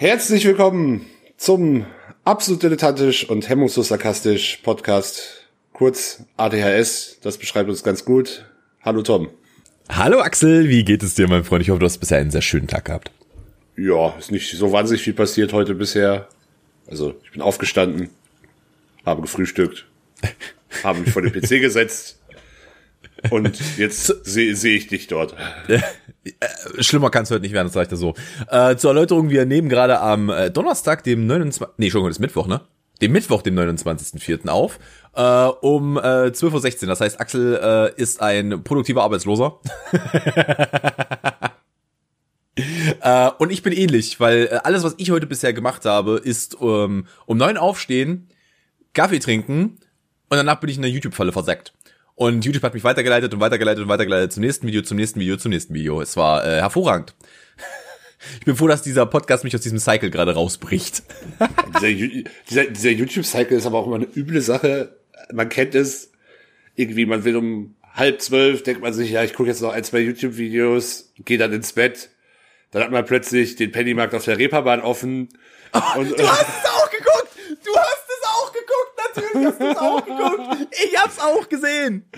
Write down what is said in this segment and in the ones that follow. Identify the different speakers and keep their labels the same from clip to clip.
Speaker 1: Herzlich willkommen zum absolut dilettantisch und hemmungslos sarkastisch Podcast, kurz ADHS. Das beschreibt uns ganz gut. Hallo Tom.
Speaker 2: Hallo Axel, wie geht es dir, mein Freund? Ich hoffe, du hast bisher einen sehr schönen Tag gehabt.
Speaker 1: Ja, ist nicht so wahnsinnig viel passiert heute bisher. Also, ich bin aufgestanden, habe gefrühstückt, habe mich vor den PC gesetzt und jetzt sehe seh ich dich dort.
Speaker 2: Äh, schlimmer kann es heute nicht werden, das reicht ja so. Äh, zur Erläuterung, wir nehmen gerade am äh, Donnerstag, dem 29. Nee, schon, das ist Mittwoch, ne? Dem Mittwoch, dem 29.04. auf, äh, um äh, 12.16 Uhr. Das heißt, Axel äh, ist ein produktiver Arbeitsloser. äh, und ich bin ähnlich, weil äh, alles, was ich heute bisher gemacht habe, ist ähm, um neun aufstehen, Kaffee trinken und danach bin ich in der YouTube-Falle versackt. Und YouTube hat mich weitergeleitet und weitergeleitet und weitergeleitet zum nächsten Video, zum nächsten Video, zum nächsten Video. Es war äh, hervorragend. Ich bin froh, dass dieser Podcast mich aus diesem Cycle gerade rausbricht.
Speaker 1: dieser, dieser, dieser YouTube-Cycle ist aber auch immer eine üble Sache. Man kennt es irgendwie, man will um halb zwölf, denkt man sich, ja, ich gucke jetzt noch ein, zwei YouTube-Videos, gehe dann ins Bett. Dann hat man plötzlich den Pennymarkt auf der Reeperbahn offen.
Speaker 2: Oh, und, du hast es auch geguckt! Du hast es auch geguckt! Natürlich hast du es auch geguckt! Ich hab's auch gesehen!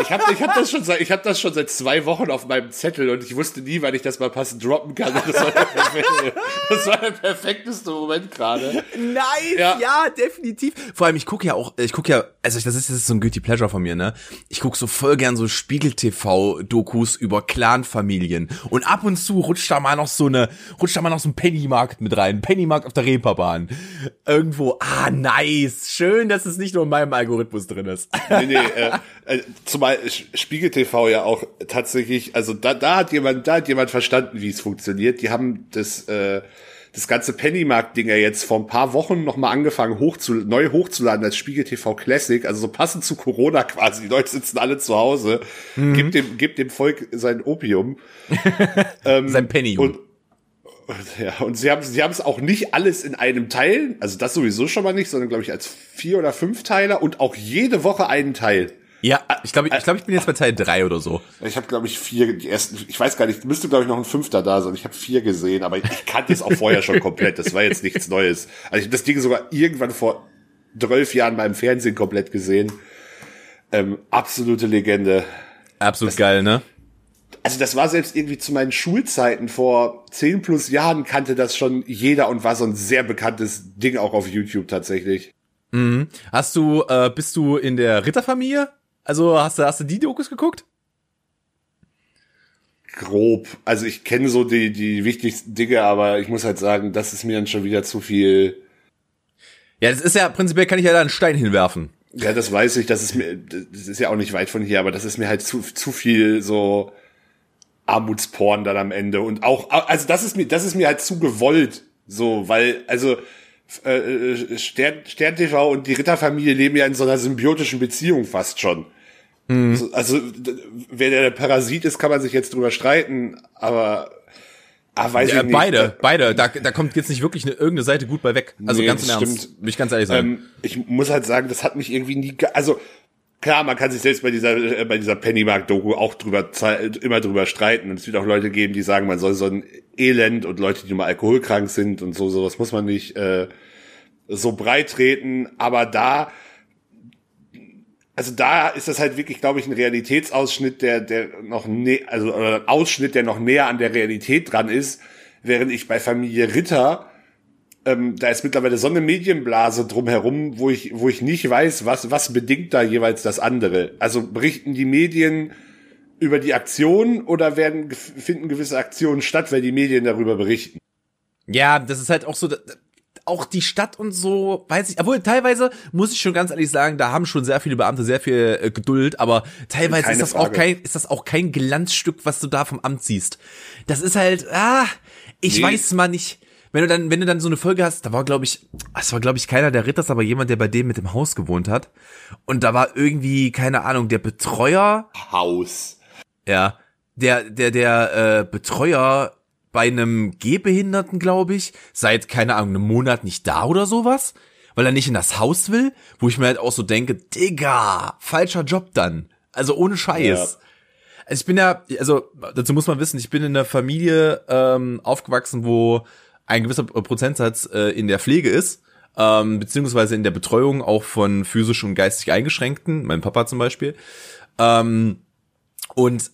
Speaker 1: Ich habe ich hab das, schon seit, ich hab das schon seit zwei Wochen auf meinem Zettel und ich wusste nie, wann ich das mal passend droppen kann. Das war der, perfekte, das war der perfekteste Moment gerade.
Speaker 2: Nice, ja. ja. definitiv. Vor allem, ich gucke ja auch, ich gucke ja, also das ist, das ist so ein Guilty Pleasure von mir, ne? Ich gucke so voll gern so Spiegel-TV-Dokus über Clan-Familien. Und ab und zu rutscht da mal noch so eine, rutscht da mal noch so ein Pennymarkt mit rein. Pennymarkt auf der Reeperbahn. Irgendwo, ah, nice. Schön, dass es nicht nur in meinem Algorithmus drin ist.
Speaker 1: Nee, nee, äh, äh, zumal Spiegel TV ja auch tatsächlich, also da, da hat jemand, da hat jemand verstanden, wie es funktioniert. Die haben das, äh, das ganze Pennymarkt-Ding ja jetzt vor ein paar Wochen nochmal angefangen, hoch zu, neu hochzuladen als Spiegel TV Classic, also so passend zu Corona quasi. Die Leute sitzen alle zu Hause, mhm. gibt dem, gibt dem Volk sein Opium.
Speaker 2: ähm, sein Penny.
Speaker 1: Und, ja, und sie haben sie haben es auch nicht alles in einem Teil, also das sowieso schon mal nicht, sondern glaube ich als vier oder fünf Teiler und auch jede Woche einen Teil.
Speaker 2: Ja, ich glaube, ich, glaube, ich bin jetzt bei Teil drei oder so.
Speaker 1: Ich habe, glaube ich, vier, die ersten, ich weiß gar nicht, müsste, glaube ich, noch ein fünfter da sein. Ich habe vier gesehen, aber ich, ich kannte es auch vorher schon komplett. Das war jetzt nichts Neues. Also ich habe das Ding sogar irgendwann vor zwölf Jahren beim Fernsehen komplett gesehen. Ähm, absolute Legende.
Speaker 2: Absolut das, geil, ne?
Speaker 1: Also das war selbst irgendwie zu meinen Schulzeiten vor zehn plus Jahren kannte das schon jeder und war so ein sehr bekanntes Ding auch auf YouTube tatsächlich.
Speaker 2: Mhm. Hast du, äh, bist du in der Ritterfamilie? Also hast du, hast du die Dokus geguckt?
Speaker 1: Grob. Also ich kenne so die, die wichtigsten Dinge, aber ich muss halt sagen, das ist mir dann schon wieder zu viel.
Speaker 2: Ja, das ist ja, prinzipiell kann ich ja da einen Stein hinwerfen.
Speaker 1: Ja, das weiß ich, das ist mir, das ist ja auch nicht weit von hier, aber das ist mir halt zu, zu viel so Armutsporn dann am Ende und auch, also das ist mir, das ist mir halt zu gewollt, so, weil, also, äh, äh Stern, Stern TV und die Ritterfamilie leben ja in so einer symbiotischen Beziehung fast schon. Mhm. Also, also, wer der Parasit ist, kann man sich jetzt drüber streiten, aber
Speaker 2: Ah, weiß ja, ich nicht. Beide, beide. Da, da kommt jetzt nicht wirklich eine, irgendeine Seite gut bei weg. Also nee, ganz im Ernst. Stimmt. Will ich ganz ehrlich sagen. Ähm,
Speaker 1: ich muss halt sagen, das hat mich irgendwie nie, also klar, man kann sich selbst bei dieser äh, bei dieser Pennymark-Doku auch drüber immer drüber streiten. Und es wird auch Leute geben, die sagen, man soll so ein Elend und Leute, die mal alkoholkrank sind und so, sowas muss man nicht äh, so breit treten. Aber da also da ist das halt wirklich, glaube ich, ein Realitätsausschnitt, der, der noch ne, also oder ein Ausschnitt, der noch näher an der Realität dran ist, während ich bei Familie Ritter ähm, da ist mittlerweile so eine Medienblase drumherum, wo ich, wo ich nicht weiß, was, was bedingt da jeweils das andere. Also berichten die Medien über die Aktion oder werden, finden gewisse Aktionen statt, weil die Medien darüber berichten?
Speaker 2: Ja, das ist halt auch so, auch die Stadt und so, weiß ich, obwohl teilweise muss ich schon ganz ehrlich sagen, da haben schon sehr viele Beamte sehr viel äh, Geduld, aber teilweise Keine ist das Frage. auch kein, ist das auch kein Glanzstück, was du da vom Amt siehst. Das ist halt, ah, ich nee. weiß mal nicht. Wenn du dann, wenn du dann so eine Folge hast, da war glaube ich, es war glaube ich keiner der Ritters, aber jemand, der bei dem mit dem Haus gewohnt hat. Und da war irgendwie, keine Ahnung, der Betreuer.
Speaker 1: Haus.
Speaker 2: Ja. Der, der, der äh, Betreuer bei einem Gehbehinderten, glaube ich, seit, keine Ahnung, einem Monat nicht da oder sowas, weil er nicht in das Haus will, wo ich mir halt auch so denke, Digga, falscher Job dann. Also ohne Scheiß. Ja. Also ich bin ja, also dazu muss man wissen, ich bin in einer Familie ähm, aufgewachsen, wo ein gewisser Prozentsatz äh, in der Pflege ist, ähm, beziehungsweise in der Betreuung auch von physisch und geistig Eingeschränkten, mein Papa zum Beispiel. Ähm, und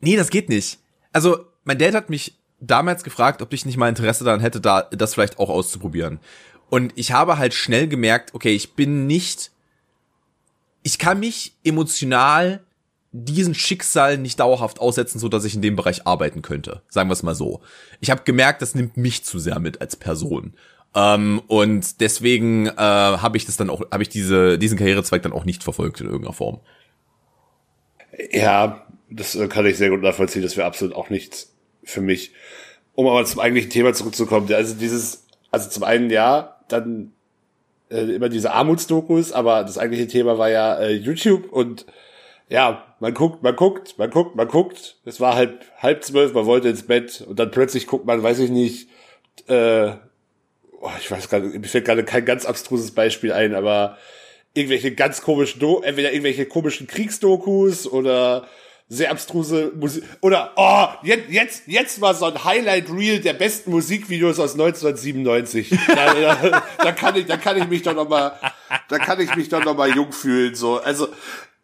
Speaker 2: nee, das geht nicht. Also, mein Dad hat mich damals gefragt, ob ich nicht mal Interesse daran hätte, da das vielleicht auch auszuprobieren. Und ich habe halt schnell gemerkt, okay, ich bin nicht, ich kann mich emotional diesen Schicksal nicht dauerhaft aussetzen, so dass ich in dem Bereich arbeiten könnte. Sagen wir es mal so. Ich habe gemerkt, das nimmt mich zu sehr mit als Person. Ähm, und deswegen äh, habe ich das dann auch, habe ich diese diesen Karrierezweig dann auch nicht verfolgt in irgendeiner Form.
Speaker 1: Ja, das äh, kann ich sehr gut nachvollziehen. Das wäre absolut auch nichts für mich. Um aber zum eigentlichen Thema zurückzukommen. Also dieses, also zum einen ja, dann äh, immer diese Armutsdokus, aber das eigentliche Thema war ja äh, YouTube und ja, man guckt, man guckt, man guckt, man guckt. Es war halb, halb zwölf, man wollte ins Bett und dann plötzlich guckt man, weiß ich nicht, äh, oh, ich weiß gerade, mir fällt gerade kein ganz abstruses Beispiel ein, aber irgendwelche ganz komischen, Do entweder irgendwelche komischen Kriegsdokus oder sehr abstruse Musik. Oder, oh, jetzt, jetzt, jetzt war so ein Highlight-Reel der besten Musikvideos aus 1997. da, da, da, kann ich, da kann ich mich doch noch mal, da kann ich mich doch noch mal jung fühlen, so. Also,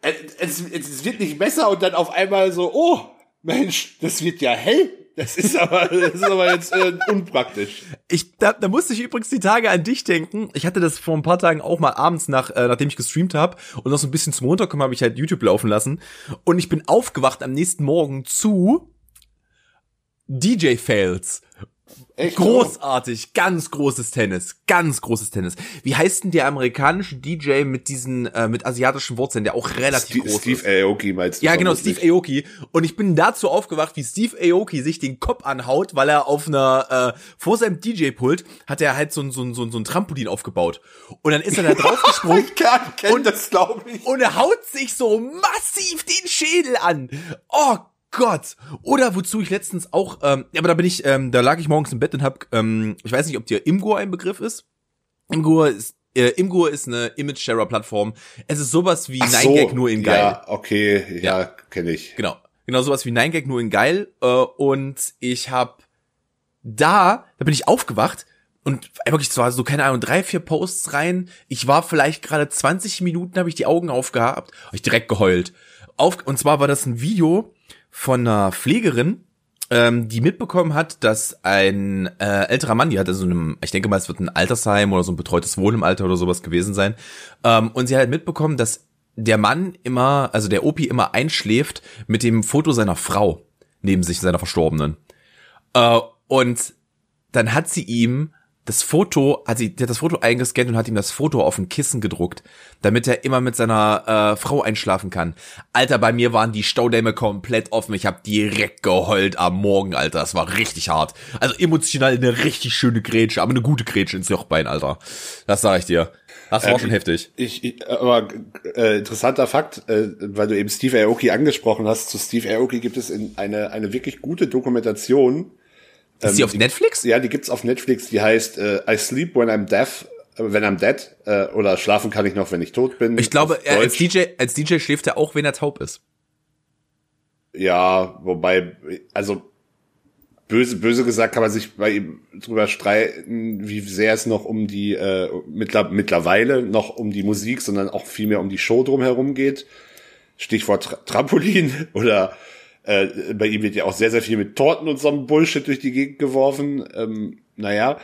Speaker 1: es, es wird nicht besser und dann auf einmal so, oh, Mensch, das wird ja hell. Das ist aber, das ist aber jetzt äh, unpraktisch.
Speaker 2: Ich, da, da musste ich übrigens die Tage an dich denken. Ich hatte das vor ein paar Tagen auch mal abends nach, äh, nachdem ich gestreamt habe und noch so ein bisschen zum Runterkommen habe ich halt YouTube laufen lassen und ich bin aufgewacht am nächsten Morgen zu DJ Fails Echt? Großartig, ganz großes Tennis, ganz großes Tennis. Wie heißt denn der amerikanische DJ mit diesen äh, mit asiatischen Wurzeln, der auch relativ
Speaker 1: Steve,
Speaker 2: groß
Speaker 1: Steve ist? Steve Aoki meinst
Speaker 2: du? Ja, genau, Steve Aoki. Und ich bin dazu aufgewacht, wie Steve Aoki sich den Kopf anhaut, weil er auf einer äh, vor seinem DJ-Pult hat er halt so ein so ein so ein, so ein Trampolin aufgebaut. Und dann ist er da drauf gesprungen.
Speaker 1: ich kann, kenn und, das, glaube ich.
Speaker 2: Und er haut sich so massiv den Schädel an. Oh Gott! Oder wozu ich letztens auch, ähm, aber da bin ich, ähm, da lag ich morgens im Bett und hab, ähm, ich weiß nicht, ob dir Imgur ein Begriff ist. Imgur ist äh, Imgur ist eine Image-Sharer-Plattform. Es ist sowas wie Ach 9gag nur in geil.
Speaker 1: Ja, okay, ja, ja. kenne ich.
Speaker 2: Genau. Genau sowas wie 9gag nur in geil. Äh, und ich hab da, da bin ich aufgewacht und wirklich zwar so, keine Ahnung, drei, vier Posts rein. Ich war vielleicht gerade 20 Minuten, habe ich die Augen aufgehabt, habe ich direkt geheult. Auf, und zwar war das ein Video, von einer Pflegerin, ähm, die mitbekommen hat, dass ein äh, älterer Mann, die hatte so einem, ich denke mal, es wird ein Altersheim oder so ein betreutes Wohnen im Alter oder sowas gewesen sein, ähm, und sie hat halt mitbekommen, dass der Mann immer, also der Opi immer einschläft mit dem Foto seiner Frau neben sich, seiner Verstorbenen. Äh, und dann hat sie ihm das Foto, hat sie, die hat das Foto eingescannt und hat ihm das Foto auf ein Kissen gedruckt, damit er immer mit seiner äh, Frau einschlafen kann. Alter, bei mir waren die Staudämme komplett offen. Ich habe direkt geheult am Morgen, Alter. Das war richtig hart. Also emotional eine richtig schöne Grätsche, aber eine gute Grätsche ins Jochbein, Alter. Das sag ich dir. Das war ähm, schon heftig.
Speaker 1: Ich, ich aber äh, interessanter Fakt, äh, weil du eben Steve Aoki angesprochen hast. Zu Steve Aoki gibt es in eine eine wirklich gute Dokumentation
Speaker 2: ist die ähm, auf Netflix?
Speaker 1: Ja, die gibt's auf Netflix. Die heißt äh, I Sleep When I'm Deaf, äh, wenn I'm dead äh, oder schlafen kann ich noch, wenn ich tot bin.
Speaker 2: Ich glaube, er, als DJ als DJ schläft er auch, wenn er taub ist.
Speaker 1: Ja, wobei also böse böse gesagt kann man sich bei ihm drüber streiten, wie sehr es noch um die äh, mittler, mittlerweile noch um die Musik, sondern auch viel mehr um die Show drumherum geht. Stichwort Tra Trampolin oder äh, bei ihm wird ja auch sehr, sehr viel mit Torten und so einem Bullshit durch die Gegend geworfen. Ähm, naja.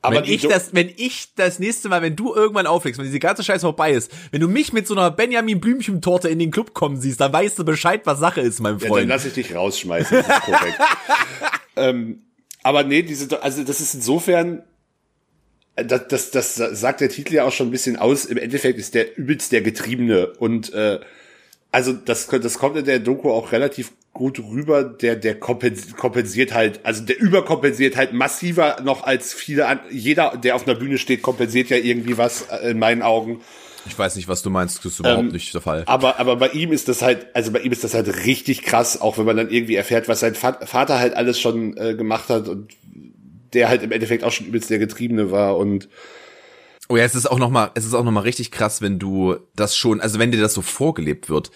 Speaker 2: Aber wenn ich das, wenn ich das nächste Mal, wenn du irgendwann auflegst, wenn diese ganze Scheiße vorbei ist, wenn du mich mit so einer Benjamin Blümchen Torte in den Club kommen siehst, dann weißt du Bescheid, was Sache ist, mein Freund. Ja, dann
Speaker 1: lass ich dich rausschmeißen, das ist korrekt. ähm, aber nee, diese, also das ist insofern, äh, das, das, das sagt der Titel ja auch schon ein bisschen aus. Im Endeffekt ist der übelst der Getriebene und äh, also das, das kommt in der Doku auch relativ gut rüber. Der, der kompensiert halt, also der überkompensiert halt massiver noch als viele an, jeder, der auf einer Bühne steht, kompensiert ja irgendwie was äh, in meinen Augen.
Speaker 2: Ich weiß nicht, was du meinst, das ist überhaupt ähm, nicht der Fall.
Speaker 1: Aber, aber bei ihm ist das halt, also bei ihm ist das halt richtig krass, auch wenn man dann irgendwie erfährt, was sein Vater halt alles schon äh, gemacht hat und der halt im Endeffekt auch schon übelst der Getriebene war und
Speaker 2: Oh ja, es ist auch noch mal, es ist auch noch mal richtig krass, wenn du das schon, also wenn dir das so vorgelebt wird,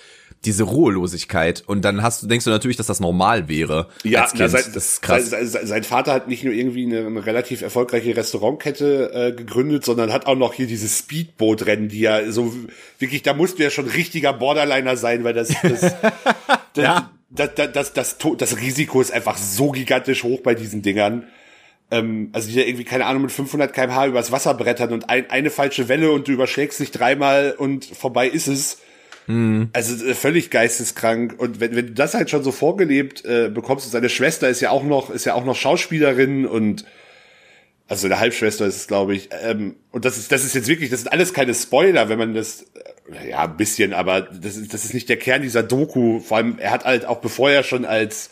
Speaker 2: diese Ruhelosigkeit und dann hast du denkst du natürlich, dass das normal wäre.
Speaker 1: Ja, na, sein, das ist krass. Sein, sein, Vater hat nicht nur irgendwie eine, eine relativ erfolgreiche Restaurantkette äh, gegründet, sondern hat auch noch hier dieses Speedboot-Rennen, die ja so wirklich, da musst du ja schon richtiger Borderliner sein, weil das, das, das, ja. das, das, das, das, das Risiko ist einfach so gigantisch hoch bei diesen Dingern ähm, also die da irgendwie, keine Ahnung, mit 500 kmh übers Wasser brettern und ein, eine falsche Welle und du überschlägst dich dreimal und vorbei ist es. Mhm. Also äh, völlig geisteskrank. Und wenn, wenn du das halt schon so vorgelebt äh, bekommst, und seine Schwester ist ja auch noch, ist ja auch noch Schauspielerin und also eine Halbschwester ist es, glaube ich. Ähm, und das ist, das ist jetzt wirklich, das sind alles keine Spoiler, wenn man das, äh, ja, ein bisschen, aber das ist, das ist nicht der Kern dieser Doku. Vor allem, er hat halt auch bevor er schon als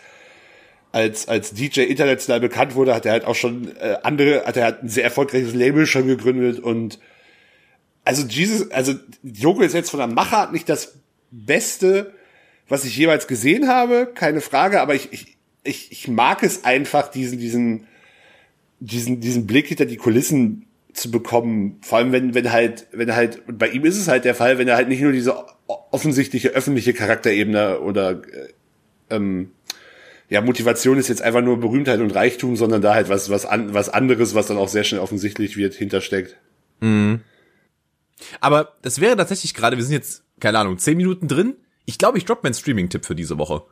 Speaker 1: als, als DJ international bekannt wurde, hat er halt auch schon äh, andere, hat er halt ein sehr erfolgreiches Label schon gegründet und also Jesus, also Joko ist jetzt von der Machart nicht das Beste, was ich jeweils gesehen habe, keine Frage, aber ich, ich, ich, ich mag es einfach, diesen, diesen, diesen, diesen Blick hinter die Kulissen zu bekommen. Vor allem, wenn, wenn halt, wenn halt, und bei ihm ist es halt der Fall, wenn er halt nicht nur diese offensichtliche öffentliche Charakterebene oder äh, ähm, ja, Motivation ist jetzt einfach nur Berühmtheit und Reichtum, sondern da halt was, was, an, was anderes, was dann auch sehr schnell offensichtlich wird, hintersteckt. Mhm.
Speaker 2: Aber das wäre tatsächlich gerade, wir sind jetzt, keine Ahnung, zehn Minuten drin. Ich glaube, ich droppe meinen Streaming-Tipp für diese Woche.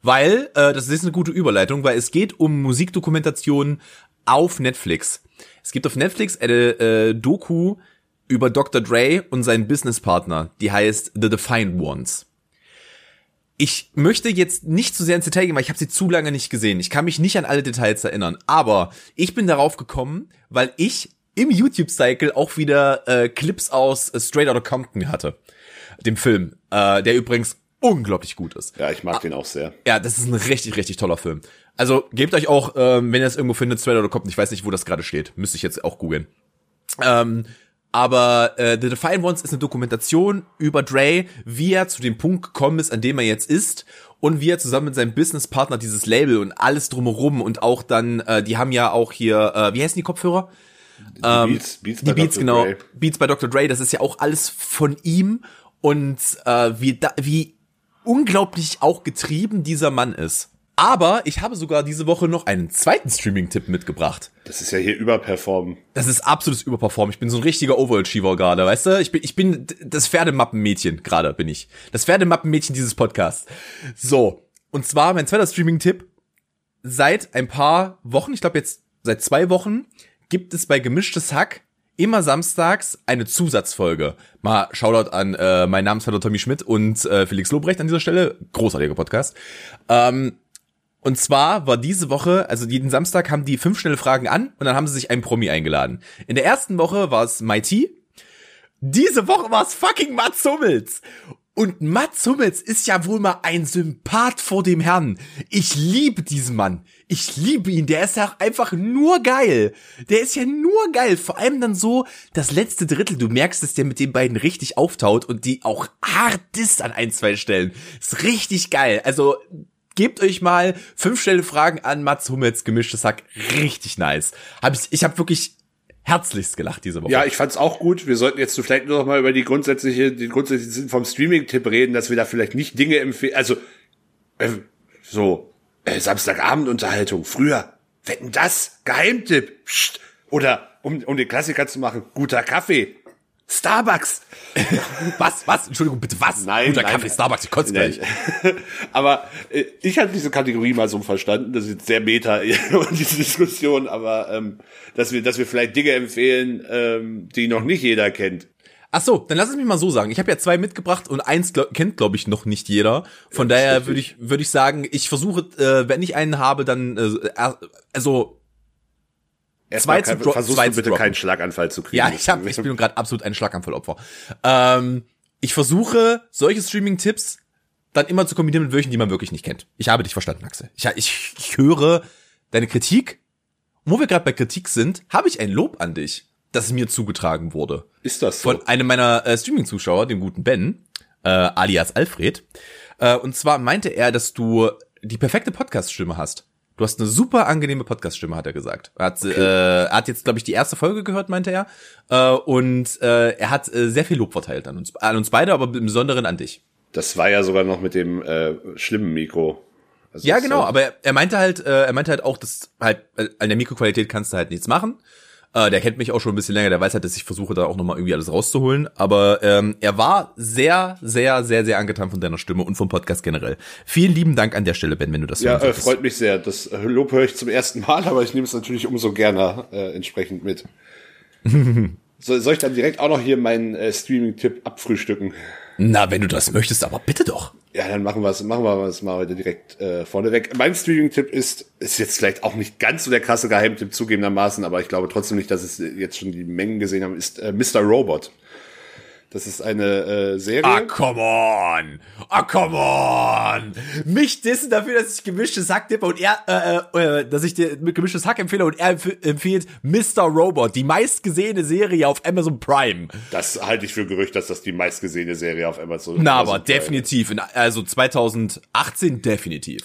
Speaker 2: Weil, äh, das ist eine gute Überleitung, weil es geht um Musikdokumentationen auf Netflix. Es gibt auf Netflix eine äh, Doku über Dr. Dre und seinen Businesspartner, die heißt The Defiant Ones. Ich möchte jetzt nicht zu sehr ins Detail gehen, weil ich habe sie zu lange nicht gesehen. Ich kann mich nicht an alle Details erinnern. Aber ich bin darauf gekommen, weil ich im YouTube-Cycle auch wieder äh, Clips aus äh, Straight Outta Compton hatte. Dem Film, äh, der übrigens unglaublich gut ist.
Speaker 1: Ja, ich mag ah, den auch sehr.
Speaker 2: Ja, das ist ein richtig, richtig toller Film. Also gebt euch auch, ähm, wenn ihr es irgendwo findet, Straight Outta Compton, ich weiß nicht, wo das gerade steht. Müsste ich jetzt auch googeln. Ähm, aber äh, The Defiant Ones ist eine Dokumentation über Dre, wie er zu dem Punkt gekommen ist, an dem er jetzt ist und wie er zusammen mit seinem Businesspartner dieses Label und alles drumherum und auch dann, äh, die haben ja auch hier, äh, wie heißen die Kopfhörer? Die ähm, Beats, Beats die Beats, Dr. genau. Dre. Beats bei Dr. Dre, das ist ja auch alles von ihm und äh, wie, da, wie unglaublich auch getrieben dieser Mann ist. Aber ich habe sogar diese Woche noch einen zweiten Streaming-Tipp mitgebracht.
Speaker 1: Das ist ja hier überperformen.
Speaker 2: Das ist absolutes Überperformen. Ich bin so ein richtiger Overachiever gerade, weißt du? Ich bin, ich bin das Pferdemappenmädchen gerade, bin ich. Das Pferdemappenmädchen dieses Podcasts. So. Und zwar mein zweiter Streaming-Tipp. Seit ein paar Wochen, ich glaube jetzt seit zwei Wochen, gibt es bei Gemischtes Hack immer samstags eine Zusatzfolge. Mal Shoutout an äh, mein Namensvetter Tommy Schmidt und äh, Felix Lobrecht an dieser Stelle. Großartiger Podcast. Ähm, und zwar war diese Woche, also jeden Samstag haben die fünf schnelle Fragen an und dann haben sie sich einen Promi eingeladen. In der ersten Woche war es Mighty. Diese Woche war es fucking Mats Hummels. Und Mats Hummels ist ja wohl mal ein Sympath vor dem Herrn. Ich liebe diesen Mann. Ich liebe ihn. Der ist ja einfach nur geil. Der ist ja nur geil. Vor allem dann so das letzte Drittel. Du merkst, dass der mit den beiden richtig auftaut und die auch hart ist an ein, zwei Stellen. Ist richtig geil. Also gebt euch mal fünf Stelle Fragen an Mats Hummels gemischtes Hack. Richtig nice. Hab ich, ich habe wirklich herzlichst gelacht diese Woche.
Speaker 1: Ja, ich fand's auch gut. Wir sollten jetzt vielleicht nur noch mal über die grundsätzliche, den grundsätzlichen Sinn vom Streaming-Tipp reden, dass wir da vielleicht nicht Dinge empfehlen, also äh, so äh, Samstagabendunterhaltung. Früher wetten das Geheimtipp. Psst. Oder um, um den Klassiker zu machen, guter Kaffee. Starbucks.
Speaker 2: was? Was? Entschuldigung, bitte was?
Speaker 1: Nein,
Speaker 2: Guter
Speaker 1: nein,
Speaker 2: Kaffee, Starbucks, ich kotze gleich.
Speaker 1: aber äh, ich hatte diese Kategorie mal so verstanden, das ist jetzt sehr meta diese Diskussion, aber ähm, dass wir, dass wir vielleicht Dinge empfehlen, ähm, die noch nicht jeder kennt.
Speaker 2: Ach so, dann lass es mich mal so sagen. Ich habe ja zwei mitgebracht und eins glaub, kennt, glaube ich, noch nicht jeder. Von ja, daher würde ich, würde ich sagen, ich versuche, äh, wenn ich einen habe, dann äh, also
Speaker 1: Erstmal zu versuchst du bitte keinen Schlaganfall zu kriegen.
Speaker 2: Ja, ich, hab, ich bin gerade absolut ein Schlaganfallopfer. Ähm, ich versuche, solche Streaming-Tipps dann immer zu kombinieren mit welchen, die man wirklich nicht kennt. Ich habe dich verstanden, Axel. Ich, ich, ich höre deine Kritik. Und wo wir gerade bei Kritik sind, habe ich ein Lob an dich, das mir zugetragen wurde.
Speaker 1: Ist das so?
Speaker 2: Von einem meiner äh, Streaming-Zuschauer, dem guten Ben, äh, alias Alfred. Äh, und zwar meinte er, dass du die perfekte Podcast-Stimme hast. Du hast eine super angenehme Podcast-Stimme, hat er gesagt. Er hat, okay. äh, hat jetzt, glaube ich, die erste Folge gehört, meinte er. Äh, und äh, er hat äh, sehr viel Lob verteilt an uns, an uns beide, aber im Besonderen an dich.
Speaker 1: Das war ja sogar noch mit dem äh, schlimmen Mikro.
Speaker 2: Also ja, genau, aber er, er meinte halt, äh, er meinte halt auch, dass halt äh, an der Mikroqualität kannst du halt nichts machen. Äh, der kennt mich auch schon ein bisschen länger, der weiß halt, dass ich versuche, da auch nochmal irgendwie alles rauszuholen. Aber ähm, er war sehr, sehr, sehr, sehr angetan von deiner Stimme und vom Podcast generell. Vielen lieben Dank an der Stelle, Ben, wenn du das
Speaker 1: Ja, äh, freut mich sehr. Das äh, Lob höre ich zum ersten Mal, aber ich nehme es natürlich umso gerne äh, entsprechend mit. so, soll ich dann direkt auch noch hier meinen äh, Streaming-Tipp abfrühstücken?
Speaker 2: Na, wenn du das möchtest, aber bitte doch.
Speaker 1: Ja, dann machen wir es, machen wir es mal heute direkt äh, vorneweg. Mein Streaming-Tipp ist, ist jetzt vielleicht auch nicht ganz so der krasse Geheimtipp zugegebenermaßen, aber ich glaube trotzdem nicht, dass es jetzt schon die Mengen gesehen haben, ist äh, Mr. Robot. Das ist eine äh, Serie.
Speaker 2: Ah, come on! Ah, come on! Mich dissen dafür, dass ich gemischtes Hack tippe und er, äh, äh, dass ich dir gemischtes Hack empfehle und er empf empfiehlt Mr. Robot, die meistgesehene Serie auf Amazon Prime.
Speaker 1: Das halte ich für Gerücht, dass das die meistgesehene Serie auf Amazon,
Speaker 2: Na,
Speaker 1: Amazon
Speaker 2: aber Prime. definitiv. In, also 2018 definitiv.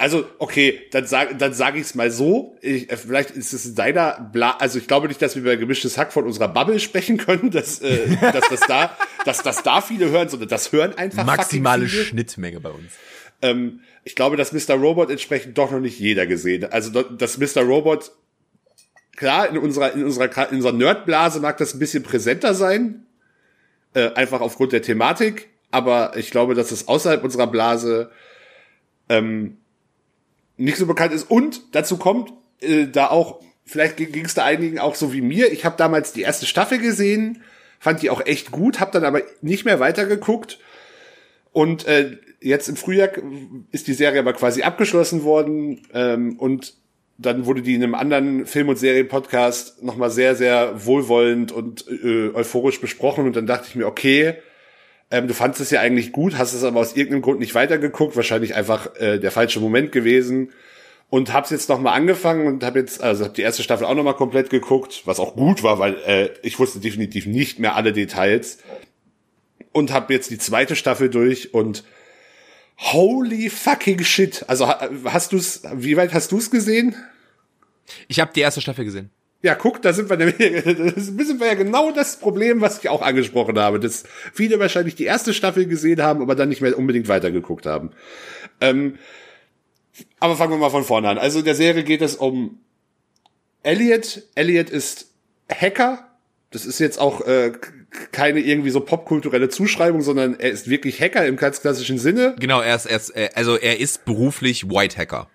Speaker 1: Also, okay, dann sag, dann sag ich es mal so. Ich, äh, vielleicht ist es in deiner Bla also ich glaube nicht, dass wir über gemischtes Hack von unserer Bubble sprechen können, dass, äh, dass das da, dass das da viele hören, sondern das hören einfach
Speaker 2: maximale Schnittmenge bei uns.
Speaker 1: Ähm, ich glaube, dass Mr. Robot entsprechend doch noch nicht jeder gesehen. Also, dass Mr. Robot klar in unserer in unserer in unserer Nerdblase mag das ein bisschen präsenter sein, äh, einfach aufgrund der Thematik. Aber ich glaube, dass es außerhalb unserer Blase ähm, nicht so bekannt ist. Und dazu kommt, äh, da auch, vielleicht ging es da einigen auch so wie mir. Ich habe damals die erste Staffel gesehen, fand die auch echt gut, habe dann aber nicht mehr weitergeguckt. Und äh, jetzt im Frühjahr ist die Serie aber quasi abgeschlossen worden ähm, und dann wurde die in einem anderen Film- und Serienpodcast nochmal sehr, sehr wohlwollend und äh, euphorisch besprochen. Und dann dachte ich mir, okay, ähm, du fandest es ja eigentlich gut, hast es aber aus irgendeinem Grund nicht weitergeguckt, wahrscheinlich einfach äh, der falsche Moment gewesen. Und hab's jetzt noch mal angefangen und habe jetzt also hab die erste Staffel auch noch mal komplett geguckt, was auch gut war, weil äh, ich wusste definitiv nicht mehr alle Details und habe jetzt die zweite Staffel durch und holy fucking shit. Also hast du's wie weit hast du's gesehen?
Speaker 2: Ich habe die erste Staffel gesehen.
Speaker 1: Ja, guck, da sind wir nämlich, das sind wir ja genau das Problem, was ich auch angesprochen habe, dass viele wahrscheinlich die erste Staffel gesehen haben, aber dann nicht mehr unbedingt weitergeguckt haben. Ähm, aber fangen wir mal von vorne an. Also in der Serie geht es um Elliot. Elliot ist Hacker. Das ist jetzt auch äh, keine irgendwie so popkulturelle Zuschreibung, sondern er ist wirklich Hacker im ganz klassischen Sinne.
Speaker 2: Genau, er ist, er ist also er ist beruflich White Hacker.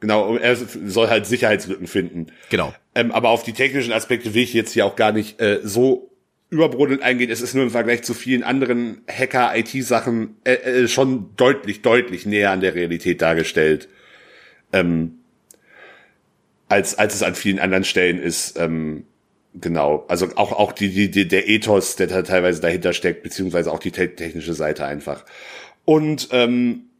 Speaker 1: Genau, er soll halt Sicherheitslücken finden.
Speaker 2: Genau.
Speaker 1: Ähm, aber auf die technischen Aspekte will ich jetzt hier auch gar nicht äh, so überbrodelnd eingehen. Es ist nur im Vergleich zu vielen anderen Hacker-IT-Sachen äh, äh, schon deutlich, deutlich näher an der Realität dargestellt. Ähm, als, als es an vielen anderen Stellen ist. Ähm, genau. Also auch, auch die, die, die, der Ethos, der da teilweise dahinter steckt, beziehungsweise auch die technische Seite einfach. Und ähm,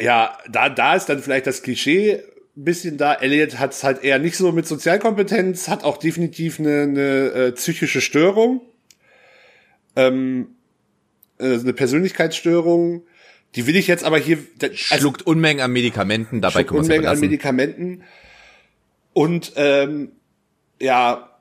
Speaker 1: ja, da, da ist dann vielleicht das Klischee bisschen da. Elliot hat es halt eher nicht so mit Sozialkompetenz, hat auch definitiv eine, eine äh, psychische Störung, ähm, äh, eine Persönlichkeitsstörung. Die will ich jetzt aber hier.
Speaker 2: Also, schluckt Unmengen an Medikamenten, dabei
Speaker 1: schluckt Unmengen an Medikamenten. Und ähm, ja,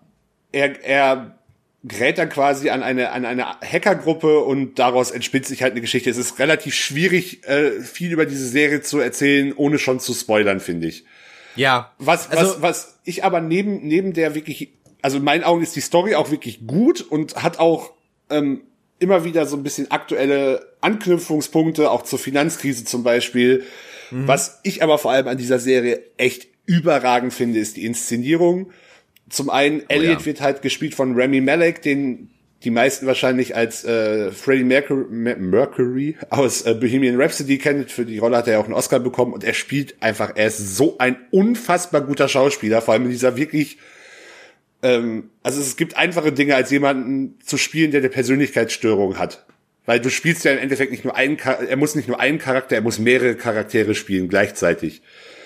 Speaker 1: er, er gerät dann quasi an eine, an eine Hackergruppe und daraus entspinnt sich halt eine Geschichte. Es ist relativ schwierig, äh, viel über diese Serie zu erzählen, ohne schon zu spoilern, finde ich.
Speaker 2: Ja.
Speaker 1: Was, also, was, was ich aber neben, neben der wirklich, also in meinen Augen ist die Story auch wirklich gut und hat auch ähm, immer wieder so ein bisschen aktuelle Anknüpfungspunkte, auch zur Finanzkrise zum Beispiel. Mhm. Was ich aber vor allem an dieser Serie echt überragend finde, ist die Inszenierung. Zum einen, oh, Elliot ja. wird halt gespielt von Remy Malek, den die meisten wahrscheinlich als äh, Freddie Mercury, Mercury aus äh, Bohemian Rhapsody kennt. Für die Rolle hat er ja auch einen Oscar bekommen und er spielt einfach, er ist so ein unfassbar guter Schauspieler, vor allem in dieser wirklich, ähm, also es gibt einfache Dinge, als jemanden zu spielen, der eine Persönlichkeitsstörung hat. Weil du spielst ja im Endeffekt nicht nur einen, er muss nicht nur einen Charakter, er muss mehrere Charaktere spielen gleichzeitig.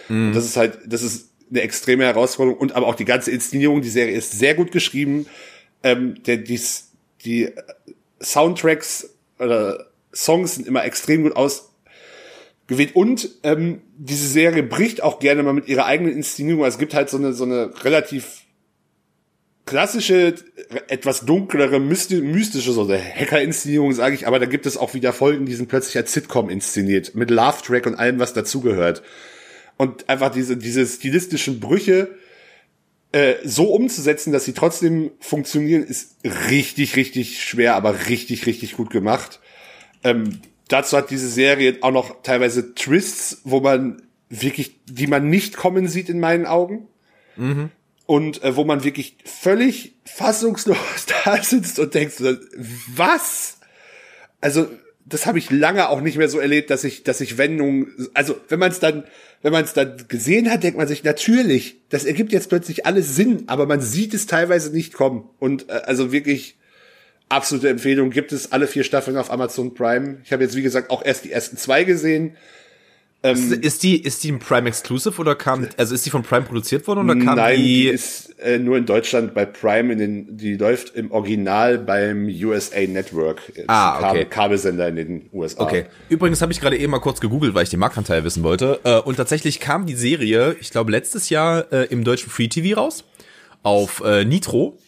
Speaker 1: Mhm. Das ist halt, das ist eine extreme Herausforderung und aber auch die ganze Inszenierung. Die Serie ist sehr gut geschrieben. Ähm, der, die, die Soundtracks oder Songs sind immer extrem gut aus gewählt. Und ähm, diese Serie bricht auch gerne mal mit ihrer eigenen Inszenierung. Also es gibt halt so eine, so eine relativ klassische, etwas dunklere, mystische, so eine Hacker-Inszenierung, sage ich, aber da gibt es auch wieder Folgen, die sind plötzlich als Sitcom inszeniert, mit Love-Track und allem, was dazugehört. Und einfach diese, diese stilistischen Brüche äh, so umzusetzen, dass sie trotzdem funktionieren, ist richtig, richtig schwer, aber richtig, richtig gut gemacht. Ähm, dazu hat diese Serie auch noch teilweise Twists, wo man wirklich, die man nicht kommen sieht in meinen Augen. Mhm. Und äh, wo man wirklich völlig fassungslos da sitzt und denkt, was? Also, das habe ich lange auch nicht mehr so erlebt, dass ich, dass ich Wendungen, also wenn man es dann, wenn man es dann gesehen hat, denkt man sich natürlich, das ergibt jetzt plötzlich alles Sinn, aber man sieht es teilweise nicht kommen. Und äh, also wirklich absolute Empfehlung. Gibt es alle vier Staffeln auf Amazon Prime. Ich habe jetzt, wie gesagt, auch erst die ersten zwei gesehen.
Speaker 2: Ähm, ist die ist die ein Prime Exclusive oder kam also ist die von Prime produziert worden oder kam
Speaker 1: nein,
Speaker 2: die,
Speaker 1: die ist äh, nur in Deutschland bei Prime in den die läuft im Original beim USA Network.
Speaker 2: Ah, okay.
Speaker 1: Kabelsender in den USA.
Speaker 2: Okay. Übrigens habe ich gerade eben mal kurz gegoogelt, weil ich den Marktanteil wissen wollte äh, und tatsächlich kam die Serie, ich glaube letztes Jahr äh, im deutschen Free TV raus auf äh, Nitro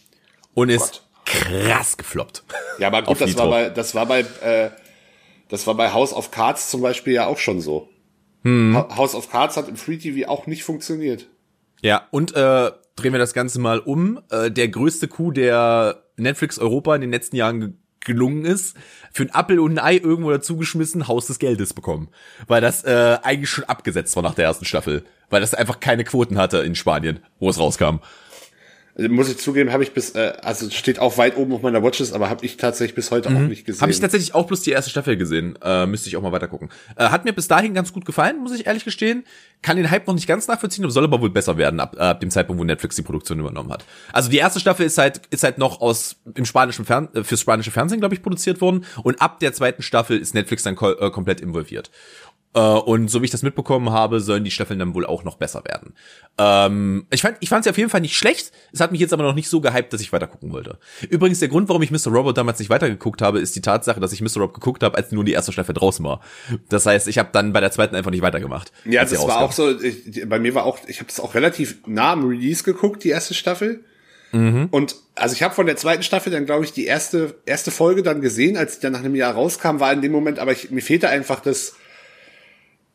Speaker 2: und ist Gott krass gefloppt.
Speaker 1: Ja, aber gut, das war bei, das war bei, äh, das war bei House of Cards zum Beispiel ja auch schon so. Hm. House of Cards hat im Free TV auch nicht funktioniert.
Speaker 2: Ja, und äh, drehen wir das Ganze mal um. Äh, der größte Coup, der Netflix Europa in den letzten Jahren gelungen ist, für ein Apple und ein Ei irgendwo dazugeschmissen, Haus des Geldes bekommen. Weil das äh, eigentlich schon abgesetzt war nach der ersten Staffel. Weil das einfach keine Quoten hatte in Spanien, wo es rauskam.
Speaker 1: Also muss ich zugeben, habe ich bis, äh, also steht auch weit oben auf meiner Watchlist, aber habe ich tatsächlich bis heute mhm. auch nicht gesehen.
Speaker 2: Habe ich tatsächlich auch bloß die erste Staffel gesehen. Äh, müsste ich auch mal weiter gucken. Äh, hat mir bis dahin ganz gut gefallen, muss ich ehrlich gestehen. Kann den Hype noch nicht ganz nachvollziehen, soll aber wohl besser werden ab, äh, ab dem Zeitpunkt, wo Netflix die Produktion übernommen hat. Also die erste Staffel ist halt ist halt noch aus im spanischen Fern äh, fürs spanische Fernsehen, glaube ich, produziert worden. Und ab der zweiten Staffel ist Netflix dann äh, komplett involviert. Äh, und so wie ich das mitbekommen habe, sollen die Staffeln dann wohl auch noch besser werden. Ähm, ich fand ich fand sie auf jeden Fall nicht schlecht. Es hat mich jetzt aber noch nicht so gehypt, dass ich weiter gucken wollte. Übrigens, der Grund, warum ich Mr. Robot damals nicht weitergeguckt habe, ist die Tatsache, dass ich Mr. Robot geguckt habe, als nur die erste Staffel draußen war. Das heißt, ich habe dann bei der zweiten einfach nicht weitergemacht.
Speaker 1: Ja, das war auch so, ich, bei mir war auch, ich habe das auch relativ nah am Release geguckt, die erste Staffel. Mhm. Und also ich habe von der zweiten Staffel dann, glaube ich, die erste, erste Folge dann gesehen, als die dann nach einem Jahr rauskam, war in dem Moment, aber ich, mir fehlte einfach das,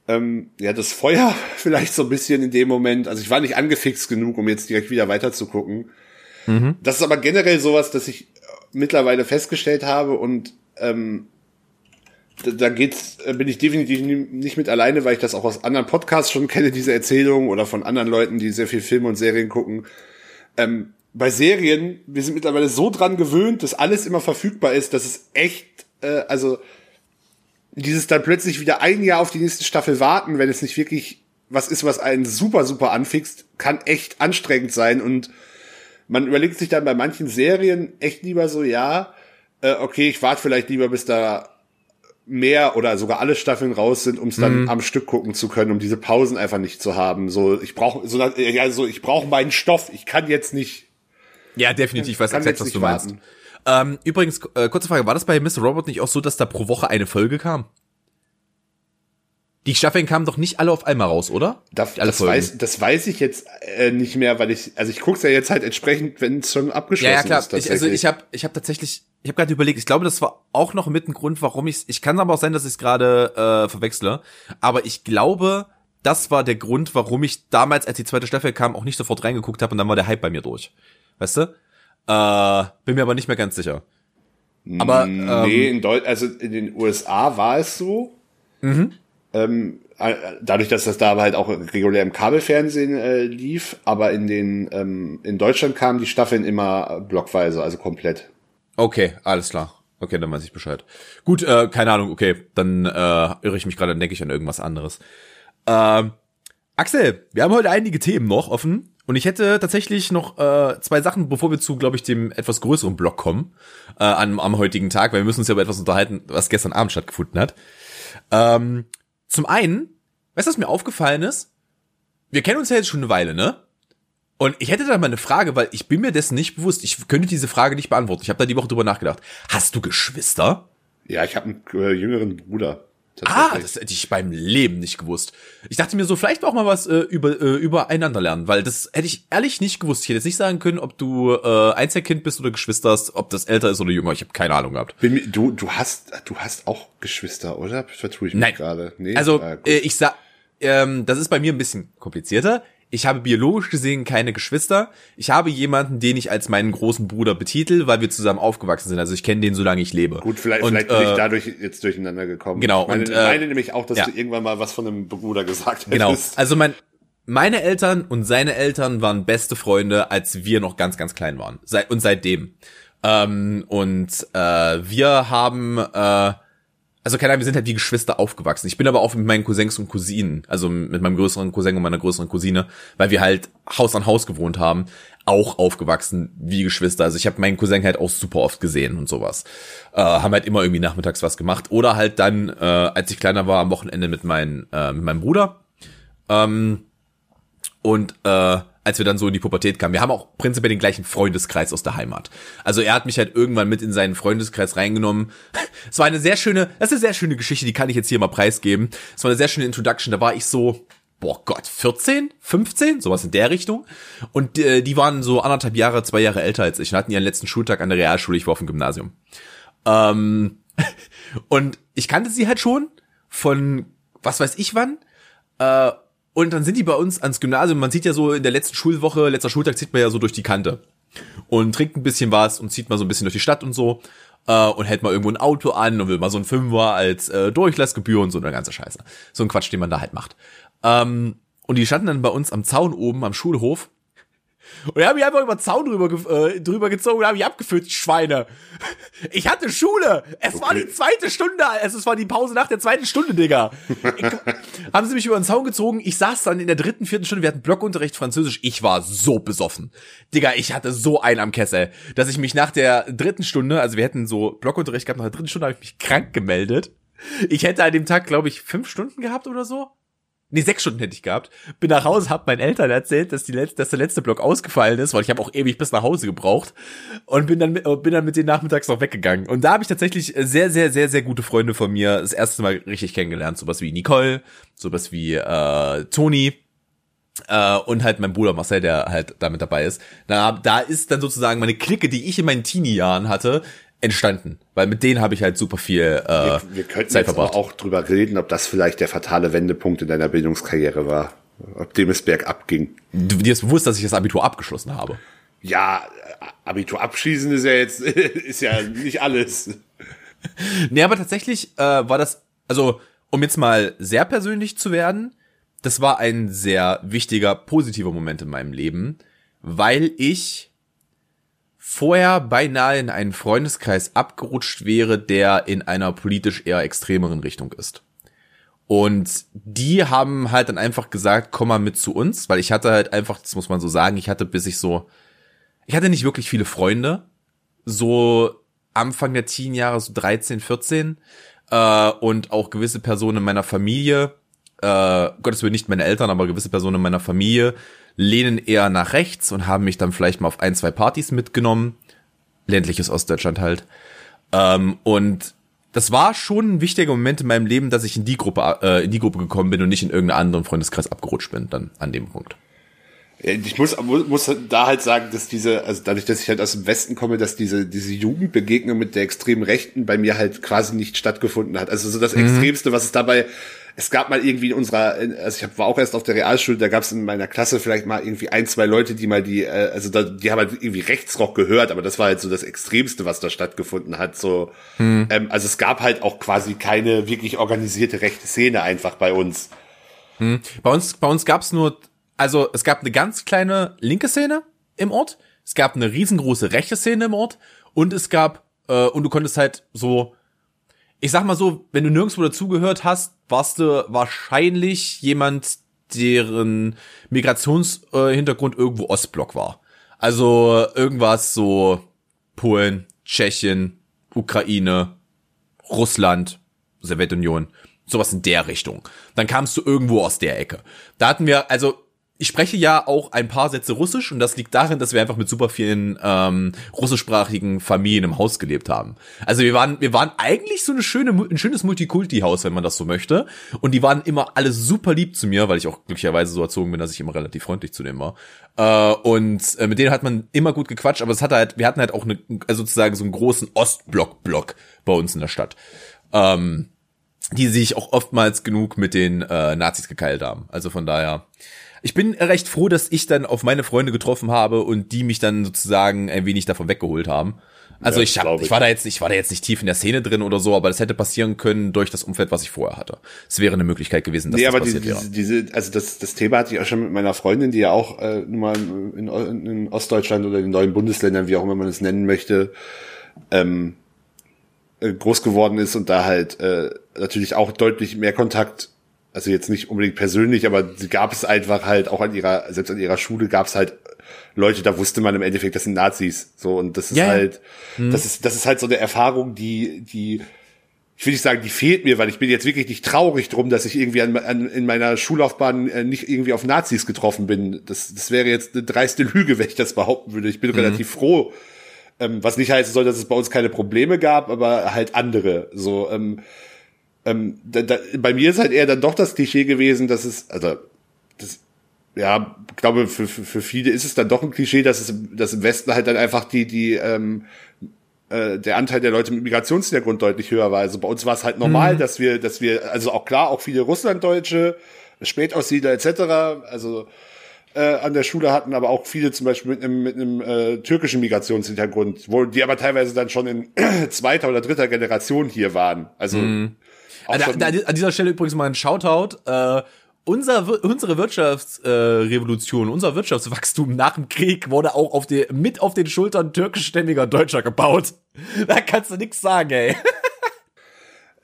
Speaker 1: ähm, ja, das Feuer vielleicht so ein bisschen in dem Moment. Also ich war nicht angefixt genug, um jetzt direkt wieder weiter zu gucken. Mhm. Das ist aber generell sowas, das ich mittlerweile festgestellt habe und ähm, da, da geht's, äh, bin ich definitiv nicht mit alleine, weil ich das auch aus anderen Podcasts schon kenne, diese Erzählung oder von anderen Leuten, die sehr viel Filme und Serien gucken. Ähm, bei Serien, wir sind mittlerweile so dran gewöhnt, dass alles immer verfügbar ist, dass es echt, äh, also dieses dann plötzlich wieder ein Jahr auf die nächste Staffel warten, wenn es nicht wirklich was ist, was einen super, super anfixt, kann echt anstrengend sein. Und man überlegt sich dann bei manchen Serien echt lieber so, ja, äh, okay, ich warte vielleicht lieber, bis da mehr oder sogar alle Staffeln raus sind, um es dann mhm. am Stück gucken zu können, um diese Pausen einfach nicht zu haben. So, ich brauche so, ja, so, ich brauche meinen Stoff. Ich kann jetzt nicht.
Speaker 2: Ja, definitiv, weiß exakt, was du meinst. Ähm, übrigens, äh, kurze Frage, war das bei Mr. Robot nicht auch so, dass da pro Woche eine Folge kam? Die Staffeln kamen doch nicht alle auf einmal raus, oder?
Speaker 1: Das, das, weiß, das weiß ich jetzt äh, nicht mehr, weil ich, also ich guck's ja jetzt halt entsprechend, wenn es schon abgeschlossen ja, ja, klar. ist.
Speaker 2: Ich, also ich habe ich hab tatsächlich, ich habe gerade überlegt, ich glaube, das war auch noch mit ein Grund, warum ich Ich kann aber auch sein, dass ich es gerade äh, verwechsle. Aber ich glaube, das war der Grund, warum ich damals, als die zweite Staffel kam, auch nicht sofort reingeguckt habe und dann war der Hype bei mir durch. Weißt du? Äh, bin mir aber nicht mehr ganz sicher.
Speaker 1: Aber ähm, nee, in Deutsch, also in den USA war es so. Mhm. Ähm, äh, dadurch, dass das da halt auch regulär im Kabelfernsehen äh, lief, aber in den ähm, in Deutschland kamen die Staffeln immer blockweise, also komplett.
Speaker 2: Okay, alles klar. Okay, dann weiß ich Bescheid. Gut, äh, keine Ahnung, okay, dann äh, irre ich mich gerade, dann denke ich an irgendwas anderes. Ähm, Axel, wir haben heute einige Themen noch offen. Und ich hätte tatsächlich noch äh, zwei Sachen, bevor wir zu, glaube ich, dem etwas größeren Block kommen äh, am, am heutigen Tag, weil wir müssen uns ja über etwas unterhalten, was gestern Abend stattgefunden hat. Ähm, zum einen, weißt du, was mir aufgefallen ist? Wir kennen uns ja jetzt schon eine Weile, ne? Und ich hätte da mal eine Frage, weil ich bin mir dessen nicht bewusst. Ich könnte diese Frage nicht beantworten. Ich habe da die Woche drüber nachgedacht. Hast du Geschwister?
Speaker 1: Ja, ich habe einen äh, jüngeren Bruder.
Speaker 2: Ah, das hätte ich beim Leben nicht gewusst. Ich dachte mir so, vielleicht auch mal was äh, über äh, übereinander lernen, weil das hätte ich ehrlich nicht gewusst. Ich hätte jetzt nicht sagen können, ob du äh, Einzelkind bist oder Geschwister hast, ob das älter ist oder jünger. Ich habe keine Ahnung gehabt.
Speaker 1: Du du hast du hast auch Geschwister, oder? Vertue ich mich gerade.
Speaker 2: Nee, also ah, äh, ich sag, ähm, das ist bei mir ein bisschen komplizierter. Ich habe biologisch gesehen keine Geschwister. Ich habe jemanden, den ich als meinen großen Bruder betitel, weil wir zusammen aufgewachsen sind. Also ich kenne den, solange ich lebe.
Speaker 1: Gut, vielleicht, und, vielleicht bin äh, ich dadurch jetzt durcheinander gekommen.
Speaker 2: Genau.
Speaker 1: Ich meine,
Speaker 2: und,
Speaker 1: äh, meine nämlich auch, dass ja. du irgendwann mal was von einem Bruder gesagt hättest.
Speaker 2: Genau. Also mein, meine Eltern und seine Eltern waren beste Freunde, als wir noch ganz, ganz klein waren. Seit, und seitdem. Ähm, und äh, wir haben äh, also keine Ahnung, wir sind halt wie Geschwister aufgewachsen. Ich bin aber auch mit meinen Cousins und Cousinen, also mit meinem größeren Cousin und meiner größeren Cousine, weil wir halt Haus an Haus gewohnt haben, auch aufgewachsen wie Geschwister. Also ich habe meinen Cousin halt auch super oft gesehen und sowas. Äh, haben halt immer irgendwie nachmittags was gemacht. Oder halt dann, äh, als ich kleiner war, am Wochenende mit, mein, äh, mit meinem Bruder. Ähm, und äh, als wir dann so in die Pubertät kamen. Wir haben auch prinzipiell den gleichen Freundeskreis aus der Heimat. Also er hat mich halt irgendwann mit in seinen Freundeskreis reingenommen. Es war eine sehr schöne, das ist eine sehr schöne Geschichte, die kann ich jetzt hier mal preisgeben. Es war eine sehr schöne Introduction. Da war ich so, boah Gott, 14, 15, sowas in der Richtung. Und äh, die waren so anderthalb Jahre, zwei Jahre älter als ich und hatten ihren letzten Schultag an der Realschule. Ich war auf dem Gymnasium. Ähm, und ich kannte sie halt schon von was weiß ich wann. Äh, und dann sind die bei uns ans Gymnasium. Man sieht ja so in der letzten Schulwoche, letzter Schultag zieht man ja so durch die Kante. Und trinkt ein bisschen was und zieht mal so ein bisschen durch die Stadt und so. Äh, und hält mal irgendwo ein Auto an und will mal so ein Fünfer als äh, Durchlassgebühr und so eine ganze Scheiße. So ein Quatsch, den man da halt macht. Ähm, und die standen dann bei uns am Zaun oben am Schulhof und wir haben mich einfach über den Zaun drüber, äh, drüber gezogen und haben mich abgeführt, die Schweine. Ich hatte Schule. Es okay. war die zweite Stunde. Es war die Pause nach der zweiten Stunde, Digga. Ich, haben sie mich über den Zaun gezogen. Ich saß dann in der dritten, vierten Stunde. Wir hatten Blockunterricht Französisch. Ich war so besoffen. Digga, ich hatte so einen am Kessel, dass ich mich nach der dritten Stunde, also wir hätten so Blockunterricht gehabt, nach der dritten Stunde habe ich mich krank gemeldet. Ich hätte an dem Tag, glaube ich, fünf Stunden gehabt oder so nee, sechs Stunden hätte ich gehabt. Bin nach Hause, hab meinen Eltern erzählt, dass, die letzte, dass der letzte Block ausgefallen ist, weil ich habe auch ewig bis nach Hause gebraucht und bin dann mit, bin dann mit denen nachmittags noch weggegangen. Und da habe ich tatsächlich sehr, sehr, sehr, sehr gute Freunde von mir das erste Mal richtig kennengelernt. Sowas wie Nicole, sowas wie äh, Toni. Äh, und halt mein Bruder Marcel, der halt damit dabei ist. Da, da ist dann sozusagen meine Clique, die ich in meinen Teenie-Jahren hatte, entstanden, weil mit denen habe ich halt super viel äh, wir,
Speaker 1: wir könnten Zeit verbracht. auch drüber reden, ob das vielleicht der fatale Wendepunkt in deiner Bildungskarriere war, ob dem es bergab ging.
Speaker 2: Du dir ist bewusst, dass ich das Abitur abgeschlossen habe.
Speaker 1: Ja, Abitur abschließen ist ja jetzt ist ja nicht alles.
Speaker 2: nee, aber tatsächlich äh, war das also um jetzt mal sehr persönlich zu werden, das war ein sehr wichtiger positiver Moment in meinem Leben, weil ich vorher beinahe in einen Freundeskreis abgerutscht wäre, der in einer politisch eher extremeren Richtung ist. Und die haben halt dann einfach gesagt, komm mal mit zu uns, weil ich hatte halt einfach, das muss man so sagen, ich hatte bis ich so, ich hatte nicht wirklich viele Freunde, so Anfang der Teen Jahre, so 13, 14, äh, und auch gewisse Personen in meiner Familie, äh, Gottes Willen nicht meine Eltern, aber gewisse Personen in meiner Familie, lehnen eher nach rechts und haben mich dann vielleicht mal auf ein, zwei Partys mitgenommen. Ländliches Ostdeutschland halt. Ähm, und das war schon ein wichtiger Moment in meinem Leben, dass ich in die Gruppe, äh, in die Gruppe gekommen bin und nicht in irgendeinen anderen Freundeskreis abgerutscht bin, dann an dem Punkt.
Speaker 1: Ich muss, muss da halt sagen, dass diese, also dadurch, dass ich halt aus dem Westen komme, dass diese, diese Jugendbegegnung mit der extremen Rechten bei mir halt quasi nicht stattgefunden hat. Also so das mhm. Extremste, was es dabei es gab mal irgendwie in unserer, also ich hab, war auch erst auf der Realschule, da gab es in meiner Klasse vielleicht mal irgendwie ein, zwei Leute, die mal die, äh, also da, die haben halt irgendwie Rechtsrock gehört, aber das war halt so das Extremste, was da stattgefunden hat. So, hm. ähm, also es gab halt auch quasi keine wirklich organisierte rechte Szene einfach bei uns.
Speaker 2: Hm. Bei uns, bei uns gab es nur, also es gab eine ganz kleine linke Szene im Ort, es gab eine riesengroße rechte Szene im Ort und es gab, äh, und du konntest halt so ich sag mal so, wenn du nirgendwo dazugehört hast, warst du wahrscheinlich jemand, deren Migrationshintergrund irgendwo Ostblock war. Also irgendwas so Polen, Tschechien, Ukraine, Russland, Sowjetunion, sowas in der Richtung. Dann kamst du irgendwo aus der Ecke. Da hatten wir, also ich spreche ja auch ein paar Sätze Russisch und das liegt darin, dass wir einfach mit super vielen ähm, russischsprachigen Familien im Haus gelebt haben. Also wir waren, wir waren eigentlich so eine schöne, ein schönes Multikulti-Haus, wenn man das so möchte. Und die waren immer alle super lieb zu mir, weil ich auch glücklicherweise so erzogen bin, dass ich immer relativ freundlich zu denen war. Äh, und äh, mit denen hat man immer gut gequatscht, aber es hat halt, wir hatten halt auch eine, also sozusagen so einen großen Ostblock-Block bei uns in der Stadt. Ähm, die sich auch oftmals genug mit den äh, Nazis gekeilt haben. Also von daher ich bin recht froh, dass ich dann auf meine Freunde getroffen habe und die mich dann sozusagen ein wenig davon weggeholt haben. Also ja, ich, hab, ich. ich war da jetzt, ich war da jetzt nicht tief in der Szene drin oder so, aber das hätte passieren können durch das Umfeld, was ich vorher hatte. Es wäre eine Möglichkeit gewesen, dass nee, das aber passiert
Speaker 1: diese, diese, diese, also das, das Thema hatte ich auch schon mit meiner Freundin, die ja auch äh, nun mal in, in Ostdeutschland oder in den neuen Bundesländern, wie auch immer man es nennen möchte, ähm, äh, groß geworden ist und da halt äh, natürlich auch deutlich mehr Kontakt also jetzt nicht unbedingt persönlich, aber sie gab es einfach halt auch an ihrer, selbst an ihrer Schule gab es halt Leute, da wusste man im Endeffekt, das sind Nazis. So, und das ist ja, halt. Mhm. das ist, das ist halt so eine Erfahrung, die, die, ich will nicht sagen, die fehlt mir, weil ich bin jetzt wirklich nicht traurig drum, dass ich irgendwie an, an, in meiner Schullaufbahn äh, nicht irgendwie auf Nazis getroffen bin. Das, das wäre jetzt eine dreiste Lüge, wenn ich das behaupten würde. Ich bin mhm. relativ froh, ähm, was nicht heißen soll, dass es bei uns keine Probleme gab, aber halt andere. So, ähm, ähm, da, da, bei mir ist halt eher dann doch das Klischee gewesen, dass es, also das, ja, glaube für, für, für viele ist es dann doch ein Klischee, dass es dass im Westen halt dann einfach die die ähm, äh, der Anteil der Leute mit Migrationshintergrund deutlich höher war. Also bei uns war es halt normal, mhm. dass wir dass wir also auch klar auch viele Russlanddeutsche, Spätaussiedler etc. Also äh, an der Schule hatten, aber auch viele zum Beispiel mit einem, mit einem äh, türkischen Migrationshintergrund, wo die aber teilweise dann schon in zweiter oder dritter Generation hier waren. Also mhm.
Speaker 2: Da, da, an dieser Stelle übrigens mal ein Shoutout. Äh, unser, unsere Wirtschaftsrevolution, äh, unser Wirtschaftswachstum nach dem Krieg wurde auch auf die, mit auf den Schultern türkischstämmiger Deutscher gebaut. Da kannst du nix sagen, ey.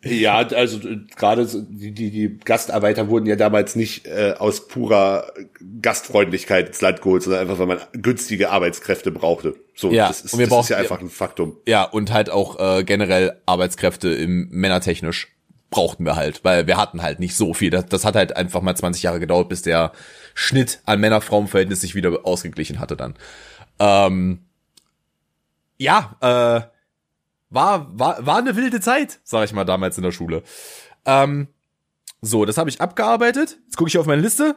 Speaker 1: Ja, also gerade die, die, die Gastarbeiter wurden ja damals nicht äh, aus purer Gastfreundlichkeit ins Land geholt, sondern einfach, weil man günstige Arbeitskräfte brauchte. So,
Speaker 2: ja,
Speaker 1: das ist,
Speaker 2: und wir
Speaker 1: das
Speaker 2: brauchen,
Speaker 1: ist ja einfach ein Faktum.
Speaker 2: Ja, und halt auch äh, generell Arbeitskräfte im männertechnisch brauchten wir halt, weil wir hatten halt nicht so viel. Das, das hat halt einfach mal 20 Jahre gedauert, bis der Schnitt an Männer-Frauen-Verhältnis sich wieder ausgeglichen hatte dann. Ähm, ja, äh, war, war, war eine wilde Zeit, sag ich mal, damals in der Schule. Ähm, so, das habe ich abgearbeitet. Jetzt gucke ich auf meine Liste.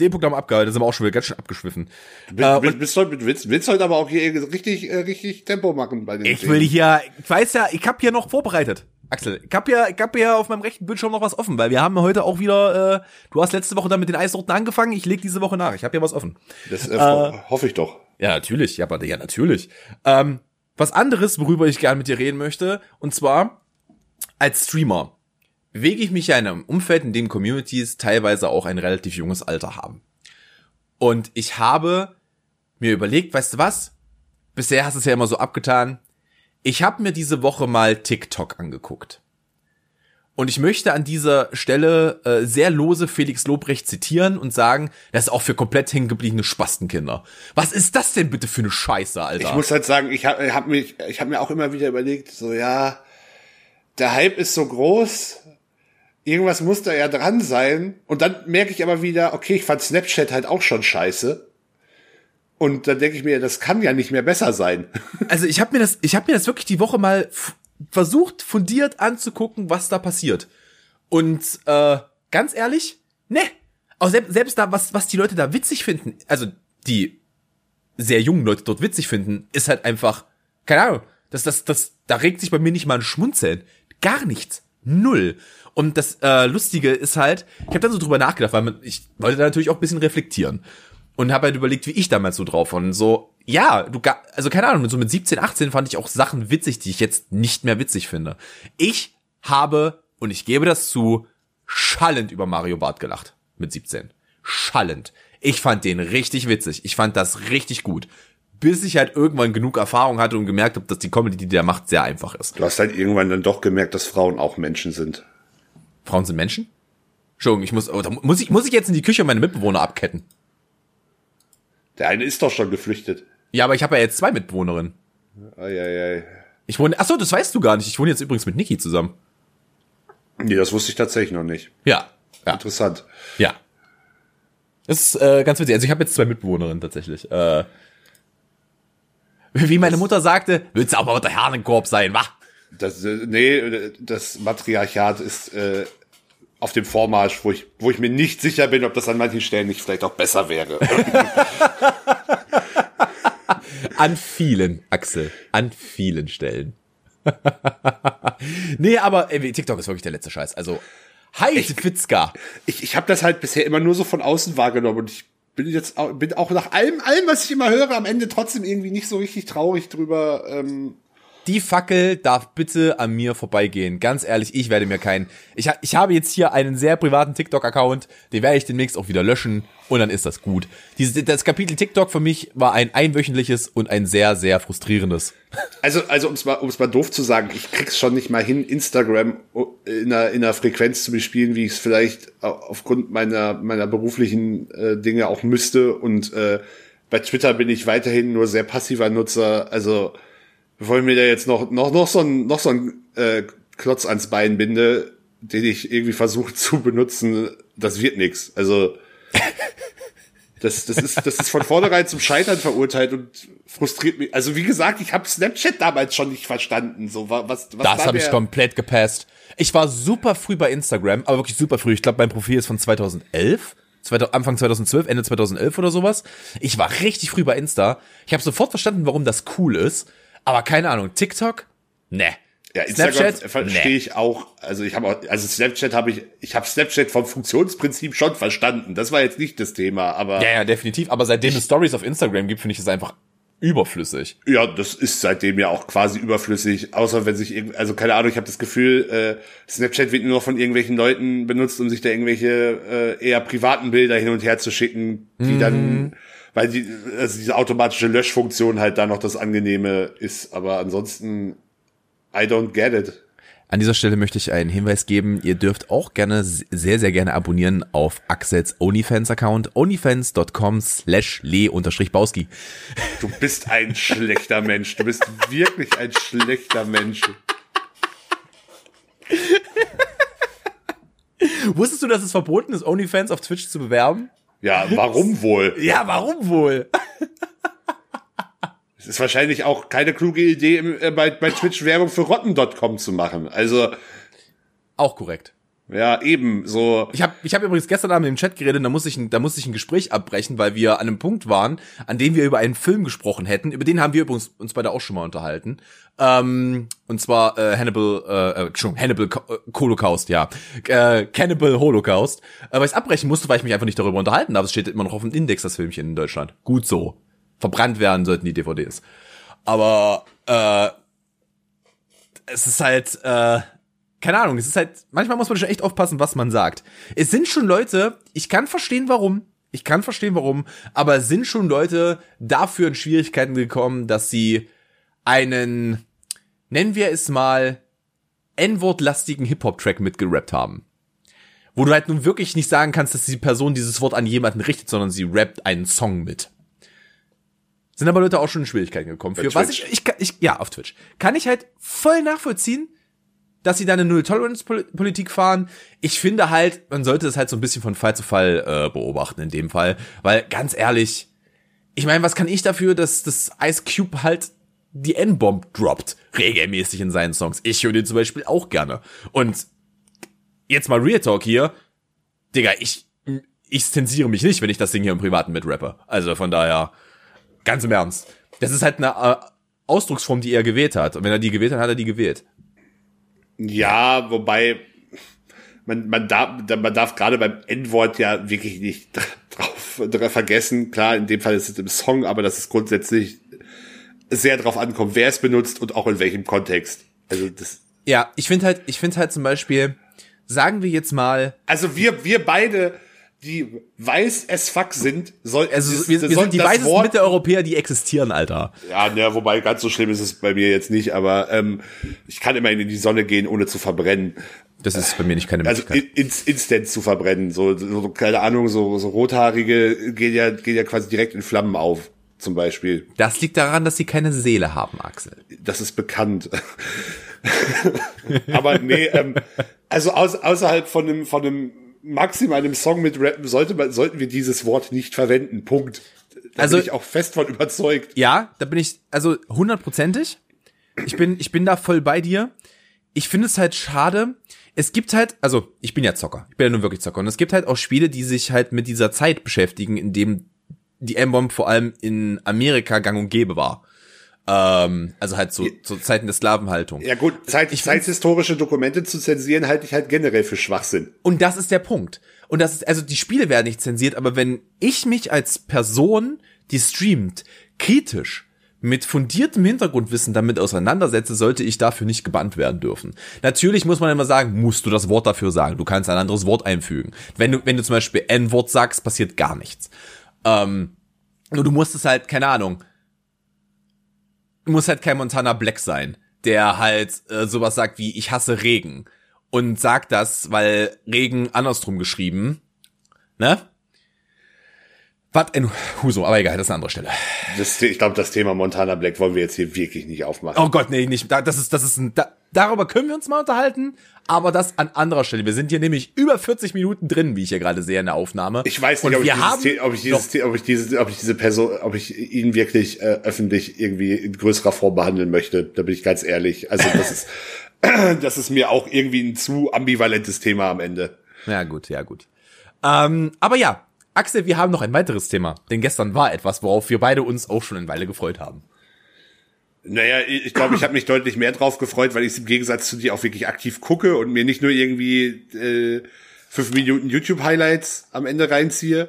Speaker 2: Den Punkt haben wir abgearbeitet, sind wir auch schon wieder ganz schön abgeschwiffen.
Speaker 1: Du bist, äh, bist, bist, willst, willst heute aber auch hier richtig, äh, richtig Tempo machen bei den
Speaker 2: Ich will hier, ich weiß ja, ich habe hier noch vorbereitet. Axel, ich hab ja, ich hab ja auf meinem rechten Bildschirm noch was offen, weil wir haben heute auch wieder, äh, du hast letzte Woche dann mit den Eissorten angefangen, ich leg diese Woche nach. Ich habe ja was offen.
Speaker 1: Das äh, äh, hoffe ich doch.
Speaker 2: Ja, natürlich, ja, aber, ja, natürlich. Ähm, was anderes, worüber ich gerne mit dir reden möchte, und zwar als Streamer bewege ich mich ja in einem Umfeld, in dem Communities teilweise auch ein relativ junges Alter haben. Und ich habe mir überlegt, weißt du was? Bisher hast du es ja immer so abgetan, ich habe mir diese Woche mal TikTok angeguckt. Und ich möchte an dieser Stelle äh, sehr lose Felix Lobrecht zitieren und sagen, das ist auch für komplett hängengebliebene Spastenkinder. Was ist das denn bitte für eine Scheiße, Alter?
Speaker 1: Ich muss halt sagen, ich habe hab mich, ich habe mir auch immer wieder überlegt, so ja, der Hype ist so groß, irgendwas muss da ja dran sein. Und dann merke ich aber wieder, okay, ich fand Snapchat halt auch schon scheiße. Und dann denke ich mir, das kann ja nicht mehr besser sein.
Speaker 2: Also ich habe mir das, ich habe mir das wirklich die Woche mal versucht, fundiert anzugucken, was da passiert. Und äh, ganz ehrlich, ne. Auch selbst, selbst da, was, was die Leute da witzig finden, also die sehr jungen Leute dort witzig finden, ist halt einfach, keine Ahnung, das, das, das, da regt sich bei mir nicht mal ein Schmunzeln. Gar nichts. Null. Und das äh, Lustige ist halt, ich habe dann so drüber nachgedacht, weil man, ich wollte da natürlich auch ein bisschen reflektieren und habe halt überlegt, wie ich damals so drauf war. Und so, ja, du, also keine Ahnung, so mit 17, 18 fand ich auch Sachen witzig, die ich jetzt nicht mehr witzig finde. Ich habe, und ich gebe das zu, schallend über Mario Bart gelacht. Mit 17. Schallend. Ich fand den richtig witzig. Ich fand das richtig gut. Bis ich halt irgendwann genug Erfahrung hatte und gemerkt habe, dass die Comedy, die der macht, sehr einfach ist.
Speaker 1: Du hast halt irgendwann dann doch gemerkt, dass Frauen auch Menschen sind.
Speaker 2: Frauen sind Menschen? Entschuldigung, ich muss, oh, muss ich, muss ich jetzt in die Küche meine Mitbewohner abketten?
Speaker 1: Der eine ist doch schon geflüchtet.
Speaker 2: Ja, aber ich habe ja jetzt zwei Mitbewohnerinnen.
Speaker 1: Eieiei.
Speaker 2: Ich wohne, ach so, das weißt du gar nicht. Ich wohne jetzt übrigens mit Niki zusammen.
Speaker 1: Nee, das wusste ich tatsächlich noch nicht.
Speaker 2: Ja. ja.
Speaker 1: Interessant.
Speaker 2: Ja. Das ist äh, ganz witzig. Also ich habe jetzt zwei Mitbewohnerinnen tatsächlich. Äh, wie meine Mutter sagte, willst du auch mal unter Herrenkorb sein, wa?
Speaker 1: Das, äh, nee, das Matriarchat ist äh, auf dem Vormarsch, wo ich, wo ich mir nicht sicher bin, ob das an manchen Stellen nicht vielleicht auch besser wäre.
Speaker 2: an vielen, Axel, an vielen Stellen. nee, aber ey, TikTok ist wirklich der letzte Scheiß. Also, hi, ich, Fitzka.
Speaker 1: Ich, ich habe das halt bisher immer nur so von außen wahrgenommen und ich bin jetzt auch, bin auch nach allem, allem, was ich immer höre, am Ende trotzdem irgendwie nicht so richtig traurig drüber. Ähm,
Speaker 2: die Fackel darf bitte an mir vorbeigehen. Ganz ehrlich, ich werde mir keinen. Ich, ich habe jetzt hier einen sehr privaten TikTok-Account, den werde ich demnächst auch wieder löschen und dann ist das gut. Dieses, das Kapitel TikTok für mich war ein einwöchentliches und ein sehr, sehr frustrierendes.
Speaker 1: Also, also um es mal, um's mal doof zu sagen, ich krieg's schon nicht mal hin, Instagram in einer, in einer Frequenz zu bespielen, wie ich es vielleicht aufgrund meiner, meiner beruflichen äh, Dinge auch müsste. Und äh, bei Twitter bin ich weiterhin nur sehr passiver Nutzer. Also bevor ich mir da jetzt noch, noch, noch so ein, noch so ein äh, Klotz ans Bein binde, den ich irgendwie versuche zu benutzen, das wird nix. Also das, das, ist, das ist von vornherein zum Scheitern verurteilt und frustriert mich. Also wie gesagt, ich habe Snapchat damals schon nicht verstanden. So was, was
Speaker 2: Das habe ich komplett gepasst. Ich war super früh bei Instagram, aber wirklich super früh. Ich glaube, mein Profil ist von 2011. Anfang 2012, Ende 2011 oder sowas. Ich war richtig früh bei Insta. Ich habe sofort verstanden, warum das cool ist. Aber keine Ahnung, TikTok? Ne.
Speaker 1: Ja, Instagram Snapchat? verstehe nee. ich auch. Also ich habe auch, also Snapchat habe ich, ich habe Snapchat vom Funktionsprinzip schon verstanden. Das war jetzt nicht das Thema, aber.
Speaker 2: Ja, ja, definitiv. Aber seitdem es Stories auf Instagram gibt, finde ich es einfach überflüssig.
Speaker 1: Ja, das ist seitdem ja auch quasi überflüssig, außer wenn sich irgendwie, also keine Ahnung, ich habe das Gefühl, äh, Snapchat wird nur noch von irgendwelchen Leuten benutzt, um sich da irgendwelche äh, eher privaten Bilder hin und her zu schicken, die mhm. dann weil die, also diese automatische Löschfunktion halt da noch das Angenehme ist, aber ansonsten, I don't get it.
Speaker 2: An dieser Stelle möchte ich einen Hinweis geben. Ihr dürft auch gerne, sehr, sehr gerne abonnieren auf Axels OnlyFans-Account. onlyfans.com slash le-bauski.
Speaker 1: Du bist ein schlechter Mensch. Du bist wirklich ein schlechter Mensch.
Speaker 2: Wusstest du, dass es verboten ist, OnlyFans auf Twitch zu bewerben?
Speaker 1: Ja, warum wohl?
Speaker 2: Ja, warum wohl?
Speaker 1: Es ist wahrscheinlich auch keine kluge Idee, äh, bei, bei Twitch Werbung für Rotten.com zu machen. Also.
Speaker 2: Auch korrekt.
Speaker 1: Ja, eben, so.
Speaker 2: Ich habe ich hab übrigens gestern Abend im Chat geredet, da musste ich, da musste ich ein Gespräch abbrechen, weil wir an einem Punkt waren, an dem wir über einen Film gesprochen hätten. Über den haben wir übrigens uns beide auch schon mal unterhalten. Ähm, und zwar äh, Hannibal, äh, Entschuldigung, Hannibal äh, Holocaust, ja. Äh, Cannibal Holocaust. Äh, weil ich abbrechen musste, weil ich mich einfach nicht darüber unterhalten habe. Es steht immer noch auf dem Index, das Filmchen in Deutschland. Gut so. Verbrannt werden sollten die DVDs. Aber äh, es ist halt, äh, keine Ahnung, es ist halt, manchmal muss man schon echt aufpassen, was man sagt. Es sind schon Leute, ich kann verstehen, warum. Ich kann verstehen, warum, aber es sind schon Leute dafür in Schwierigkeiten gekommen, dass sie einen, nennen wir es mal, N-Wort-lastigen Hip-Hop-Track mitgerappt haben. Wo du halt nun wirklich nicht sagen kannst, dass die Person dieses Wort an jemanden richtet, sondern sie rappt einen Song mit. Sind aber Leute auch schon in Schwierigkeiten gekommen. Für was ich, ich, ich, ja, auf Twitch. Kann ich halt voll nachvollziehen, dass sie da eine Null-Tolerance-Politik fahren. Ich finde halt, man sollte das halt so ein bisschen von Fall zu Fall äh, beobachten in dem Fall. Weil, ganz ehrlich, ich meine, was kann ich dafür, dass das Ice Cube halt die N-Bomb droppt, regelmäßig in seinen Songs. Ich höre den zum Beispiel auch gerne. Und jetzt mal Real Talk hier. Digga, ich, ich zensiere mich nicht, wenn ich das Ding hier im Privaten mit rappe. Also von daher, ganz im Ernst. Das ist halt eine äh, Ausdrucksform, die er gewählt hat. Und wenn er die gewählt hat, hat er die gewählt.
Speaker 1: Ja, wobei man, man darf, man darf gerade beim N-Wort ja wirklich nicht drauf, drauf vergessen. Klar, in dem Fall ist es im Song, aber das ist grundsätzlich sehr drauf ankommt, wer es benutzt und auch in welchem Kontext. Also das.
Speaker 2: Ja, ich finde halt, ich finde halt zum Beispiel, sagen wir jetzt mal.
Speaker 1: Also wir, wir beide, die weiß as fuck sind, soll,
Speaker 2: also das, wir, wir sind die weißesten Mitteleuropäer, die existieren, Alter.
Speaker 1: Ja, ne, wobei ganz so schlimm ist es bei mir jetzt nicht, aber ähm, ich kann immerhin in die Sonne gehen, ohne zu verbrennen.
Speaker 2: Das ist bei mir nicht keine
Speaker 1: also Möglichkeit. Also ins, instant zu verbrennen, so, so keine Ahnung, so, so rothaarige gehen ja, gehen ja quasi direkt in Flammen auf zum Beispiel.
Speaker 2: Das liegt daran, dass sie keine Seele haben, Axel.
Speaker 1: Das ist bekannt. Aber nee, ähm, also aus, außerhalb von einem, von einem maximal einem Song mit rappen, sollte man, sollten wir dieses Wort nicht verwenden. Punkt. Da also, bin ich auch fest von überzeugt.
Speaker 2: Ja, da bin ich, also hundertprozentig. Ich bin, ich bin da voll bei dir. Ich finde es halt schade. Es gibt halt, also ich bin ja Zocker, ich bin ja nun wirklich Zocker und es gibt halt auch Spiele, die sich halt mit dieser Zeit beschäftigen, in dem die M-Bomb vor allem in Amerika gang und gäbe war. Ähm, also halt zu, zu Zeiten der Sklavenhaltung.
Speaker 1: Ja gut, Zeit, ich zeithistorische Dokumente zu zensieren halte ich halt generell für Schwachsinn.
Speaker 2: Und das ist der Punkt. Und das ist, also die Spiele werden nicht zensiert, aber wenn ich mich als Person, die streamt, kritisch mit fundiertem Hintergrundwissen damit auseinandersetze, sollte ich dafür nicht gebannt werden dürfen. Natürlich muss man immer sagen, musst du das Wort dafür sagen. Du kannst ein anderes Wort einfügen. Wenn du, wenn du zum Beispiel N-Wort sagst, passiert gar nichts. Ähm, nur du musst es halt, keine Ahnung, muss halt kein Montana Black sein, der halt äh, sowas sagt wie ich hasse Regen und sagt das, weil Regen andersrum geschrieben, ne? Was in Huso, aber egal, das ist eine andere Stelle.
Speaker 1: Das, ich glaube, das Thema Montana Black wollen wir jetzt hier wirklich nicht aufmachen.
Speaker 2: Oh Gott, nee, nicht. Das ist, das ist ein, da, darüber können wir uns mal unterhalten, aber das an anderer Stelle. Wir sind hier nämlich über 40 Minuten drin, wie ich hier gerade sehe in der Aufnahme.
Speaker 1: Ich weiß nicht, ob ich, dieses, ob ich, dieses, ob ich dieses, ob ich diese Person, ob ich ihn wirklich äh, öffentlich irgendwie in größerer Form behandeln möchte. Da bin ich ganz ehrlich. Also das ist, das ist mir auch irgendwie ein zu ambivalentes Thema am Ende.
Speaker 2: Ja gut, ja gut. Ähm, aber ja, Axel, wir haben noch ein weiteres Thema, denn gestern war etwas, worauf wir beide uns auch schon eine Weile gefreut haben.
Speaker 1: Naja, ich glaube, ich habe mich deutlich mehr drauf gefreut, weil ich es im Gegensatz zu dir auch wirklich aktiv gucke und mir nicht nur irgendwie äh, fünf Minuten YouTube-Highlights am Ende reinziehe.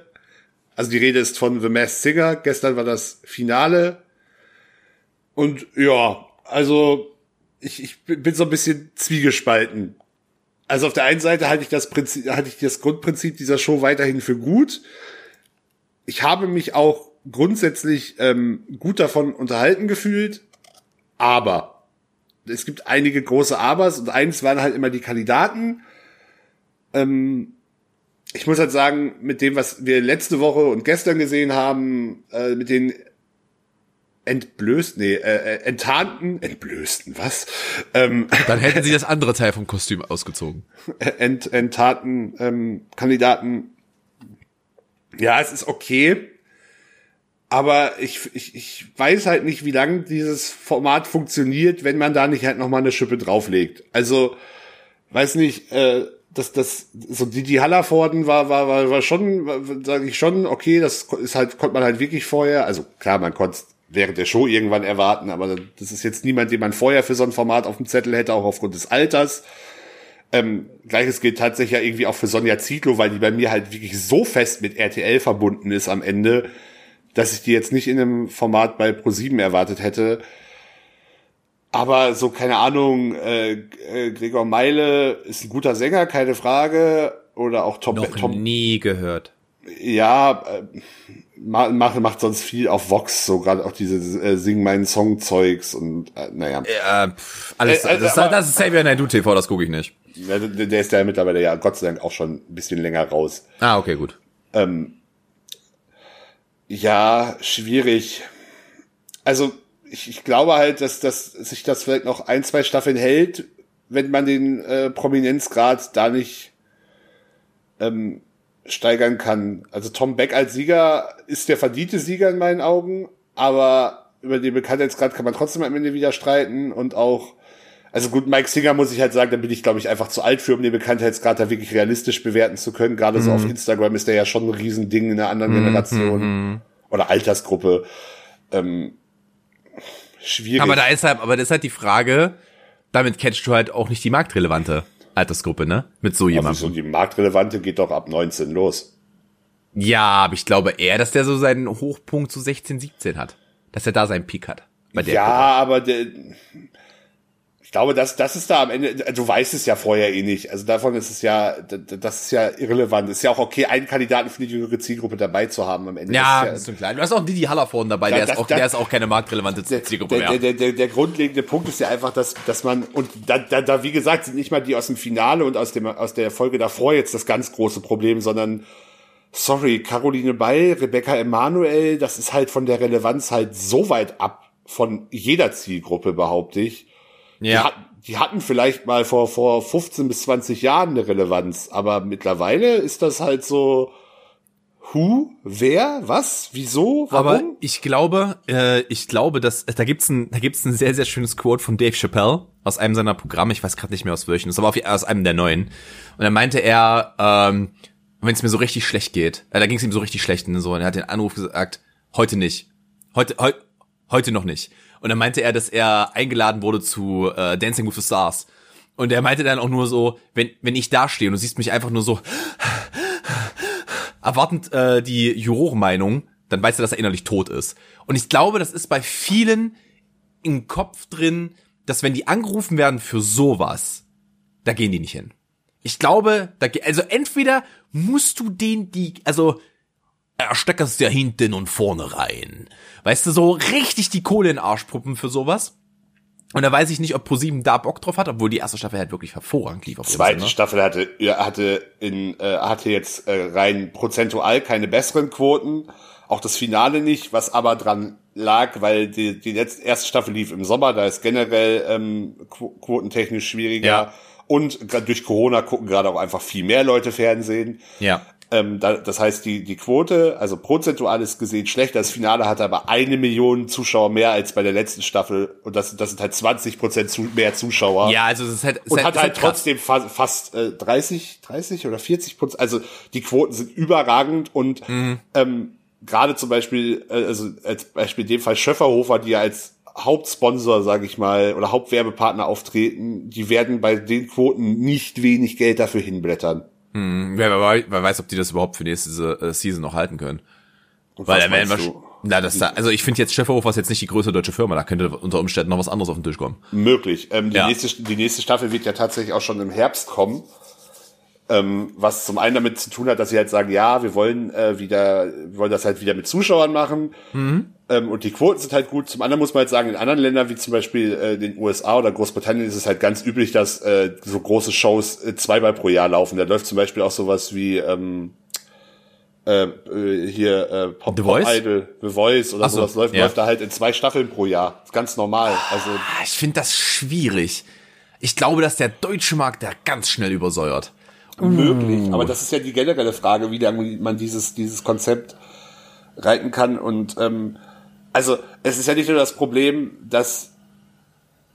Speaker 1: Also die Rede ist von The Masked Singer. Gestern war das Finale. Und ja, also ich, ich bin so ein bisschen zwiegespalten. Also auf der einen Seite halte ich das Prinzip, halte ich das Grundprinzip dieser Show weiterhin für gut. Ich habe mich auch grundsätzlich ähm, gut davon unterhalten gefühlt, aber es gibt einige große Abers und eins waren halt immer die Kandidaten. Ähm, ich muss halt sagen, mit dem, was wir letzte Woche und gestern gesehen haben, äh, mit den entblößt, nee, äh, äh, enttarnten, entblößten, was?
Speaker 2: Ähm, Dann hätten sie das andere Teil vom Kostüm ausgezogen.
Speaker 1: Ent, enttarnten ähm, Kandidaten. Ja, es ist okay. Aber ich, ich, ich weiß halt nicht, wie lange dieses Format funktioniert, wenn man da nicht halt nochmal eine Schippe drauflegt. Also, weiß nicht, äh, das, das, so die, die Hallerforden war, war, war, war schon, sage ich schon, okay, das ist halt, konnte man halt wirklich vorher, also klar, man konnte während der Show irgendwann erwarten, aber das ist jetzt niemand, den man vorher für so ein Format auf dem Zettel hätte, auch aufgrund des Alters. Ähm, Gleiches gilt tatsächlich ja irgendwie auch für Sonja Zietlow, weil die bei mir halt wirklich so fest mit RTL verbunden ist am Ende, dass ich die jetzt nicht in einem Format bei Pro7 erwartet hätte. Aber so, keine Ahnung, äh, äh, Gregor Meile ist ein guter Sänger, keine Frage. Oder auch Tom.
Speaker 2: Noch
Speaker 1: Tom,
Speaker 2: nie gehört.
Speaker 1: Ja, äh, macht, macht sonst viel auf Vox, so gerade auch diese äh, Sing meinen Song Zeugs und äh, naja.
Speaker 2: Ja, pff, alles, äh, äh, das, aber, das ist Xavier Naidoo TV, das gucke ich nicht.
Speaker 1: Ja, der ist ja mittlerweile ja Gott sei Dank auch schon ein bisschen länger raus.
Speaker 2: Ah, okay, gut.
Speaker 1: Ähm, ja, schwierig. Also ich, ich glaube halt, dass, dass sich das vielleicht noch ein, zwei Staffeln hält, wenn man den äh, Prominenzgrad da nicht ähm, steigern kann. Also Tom Beck als Sieger ist der verdiente Sieger in meinen Augen, aber über den Bekanntheitsgrad kann man trotzdem am Ende wieder streiten und auch, also gut, Mike Singer muss ich halt sagen, da bin ich glaube ich einfach zu alt für, um den Bekanntheitsgrad da wirklich realistisch bewerten zu können. Gerade mhm. so auf Instagram ist der ja schon ein Riesending in einer anderen mhm. Generation mhm. oder Altersgruppe. Ähm, schwierig.
Speaker 2: Aber da ist halt, aber das ist halt die Frage, damit catchst du halt auch nicht die marktrelevante Altersgruppe, ne? Mit so jemandem.
Speaker 1: Also die marktrelevante geht doch ab 19 los.
Speaker 2: Ja, aber ich glaube eher, dass der so seinen Hochpunkt zu 16, 17 hat. Dass er da seinen Peak hat.
Speaker 1: ja, Gruppe. aber der, glaube, das, das ist da am Ende, du weißt es ja vorher eh nicht. Also davon ist es ja, das ist ja irrelevant. ist ja auch okay, einen Kandidaten für die jüngere Zielgruppe dabei zu haben am Ende.
Speaker 2: Ja, das ist, ja, klar. Du hast auch Didi Hallervorden dabei, da, der, das, ist auch, das, der ist auch keine marktrelevante Zielgruppe
Speaker 1: der, mehr. Der, der, der, grundlegende Punkt ist ja einfach, dass, dass man, und da, da, da, wie gesagt, sind nicht mal die aus dem Finale und aus dem, aus der Folge davor jetzt das ganz große Problem, sondern, sorry, Caroline Bay, Rebecca Emanuel, das ist halt von der Relevanz halt so weit ab von jeder Zielgruppe, behaupte ich
Speaker 2: ja.
Speaker 1: die hatten vielleicht mal vor, vor 15 bis 20 Jahren eine Relevanz, aber mittlerweile ist das halt so, Who? Wer? Was? Wieso?
Speaker 2: Warum? Aber ich glaube, äh, ich glaube, dass da gibt's ein, da gibt's ein sehr, sehr schönes Quote von Dave Chappelle aus einem seiner Programme. Ich weiß gerade nicht mehr aus welchen. Das war aus einem der neuen. Und dann meinte er, ähm, wenn es mir so richtig schlecht geht, äh, da ging es ihm so richtig schlecht und so. Und er hat den Anruf gesagt, heute nicht, heute, heu, heute noch nicht. Und dann meinte er, dass er eingeladen wurde zu äh, Dancing with the Stars. Und er meinte dann auch nur so, wenn wenn ich da stehe und du siehst mich einfach nur so erwartend äh, die Jurorenmeinung, dann weißt du, dass er innerlich tot ist. Und ich glaube, das ist bei vielen im Kopf drin, dass wenn die angerufen werden für sowas, da gehen die nicht hin. Ich glaube, da, also entweder musst du den die, also ersteckerst ja hinten und vorne rein. Weißt du, so richtig die Kohle in Arschpuppen für sowas. Und da weiß ich nicht, ob ProSieben da Bock drauf hat, obwohl die erste Staffel halt wirklich hervorragend lief.
Speaker 1: Die zweite Sinne. Staffel hatte, ja, hatte in, äh, hatte jetzt äh, rein prozentual keine besseren Quoten. Auch das Finale nicht, was aber dran lag, weil die, die letzte, erste Staffel lief im Sommer, da ist generell ähm, quotentechnisch schwieriger. Ja. Und durch Corona gucken gerade auch einfach viel mehr Leute Fernsehen.
Speaker 2: Ja.
Speaker 1: Ähm, da, das heißt, die, die Quote, also prozentual ist gesehen schlechter. Das Finale hatte aber eine Million Zuschauer mehr als bei der letzten Staffel. Und das, das sind halt 20 Prozent zu, mehr Zuschauer.
Speaker 2: Ja, also es ist halt,
Speaker 1: es und hat, halt, halt trotzdem fast, fast äh, 30, 30 oder 40 Prozent. Also die Quoten sind überragend und mhm. ähm, gerade zum Beispiel, äh, also als Beispiel in dem Fall Schöfferhofer, die ja als Hauptsponsor, sage ich mal, oder Hauptwerbepartner auftreten, die werden bei den Quoten nicht wenig Geld dafür hinblättern.
Speaker 2: Hm, wer, wer, wer weiß, ob die das überhaupt für nächste äh, Season noch halten können. Und Weil werden wir, na, das da, also ich finde jetzt Schäferhofer ist jetzt nicht die größte deutsche Firma, da könnte unter Umständen noch was anderes auf den Tisch kommen.
Speaker 1: Möglich. Ähm, die, ja. nächste, die nächste Staffel wird ja tatsächlich auch schon im Herbst kommen. Ähm, was zum einen damit zu tun hat, dass sie halt sagen, ja, wir wollen äh, wieder, wir wollen das halt wieder mit Zuschauern machen. Mhm. Ähm, und die Quoten sind halt gut. Zum anderen muss man halt sagen, in anderen Ländern wie zum Beispiel äh, den USA oder Großbritannien ist es halt ganz üblich, dass äh, so große Shows äh, zweimal pro Jahr laufen. Da läuft zum Beispiel auch sowas wie ähm, äh, äh hier äh, Pop,
Speaker 2: The Voice?
Speaker 1: Pop Idol, The Voice oder so, sowas läuft, ja. läuft da halt in zwei Staffeln pro Jahr. ist ganz normal. Also
Speaker 2: ah, ich finde das schwierig. Ich glaube, dass der deutsche Markt da ganz schnell übersäuert
Speaker 1: möglich. Aber das ist ja die generelle Frage, wie man dieses, dieses Konzept reiten kann. Und ähm, also es ist ja nicht nur das Problem, dass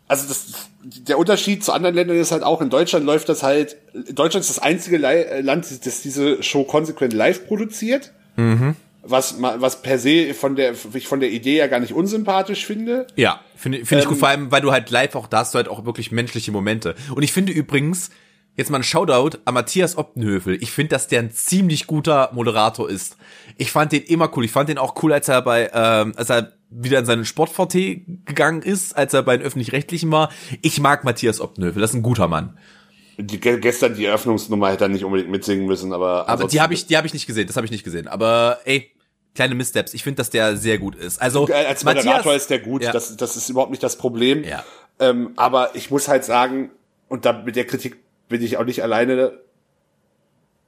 Speaker 1: also das, der Unterschied zu anderen Ländern ist halt auch, in Deutschland läuft das halt, Deutschland ist das einzige Land, das diese Show konsequent live produziert. Mhm. Was, was per se von der, ich von der Idee ja gar nicht unsympathisch finde.
Speaker 2: Ja, finde find ähm, ich gut, ähm, vor allem, weil du halt live auch, da hast du halt auch wirklich menschliche Momente. Und ich finde übrigens, Jetzt mal ein Shoutout an Matthias Optenhöfel. Ich finde, dass der ein ziemlich guter Moderator ist. Ich fand den immer cool. Ich fand den auch cool, als er bei, ähm, als er wieder in seinen Sport-VT gegangen ist, als er bei den Öffentlich-Rechtlichen war. Ich mag Matthias Optenhöfel. Das ist ein guter Mann.
Speaker 1: Die, gestern die Eröffnungsnummer hätte er nicht unbedingt mitsingen müssen, aber.
Speaker 2: Aber die habe ich, die habe ich nicht gesehen. Das habe ich nicht gesehen. Aber ey, kleine Missteps. Ich finde, dass der sehr gut ist. Also
Speaker 1: als Moderator Matthias, ist der gut. Ja. Das, das ist überhaupt nicht das Problem.
Speaker 2: Ja.
Speaker 1: Ähm, aber ich muss halt sagen, und da mit der Kritik bin ich auch nicht alleine.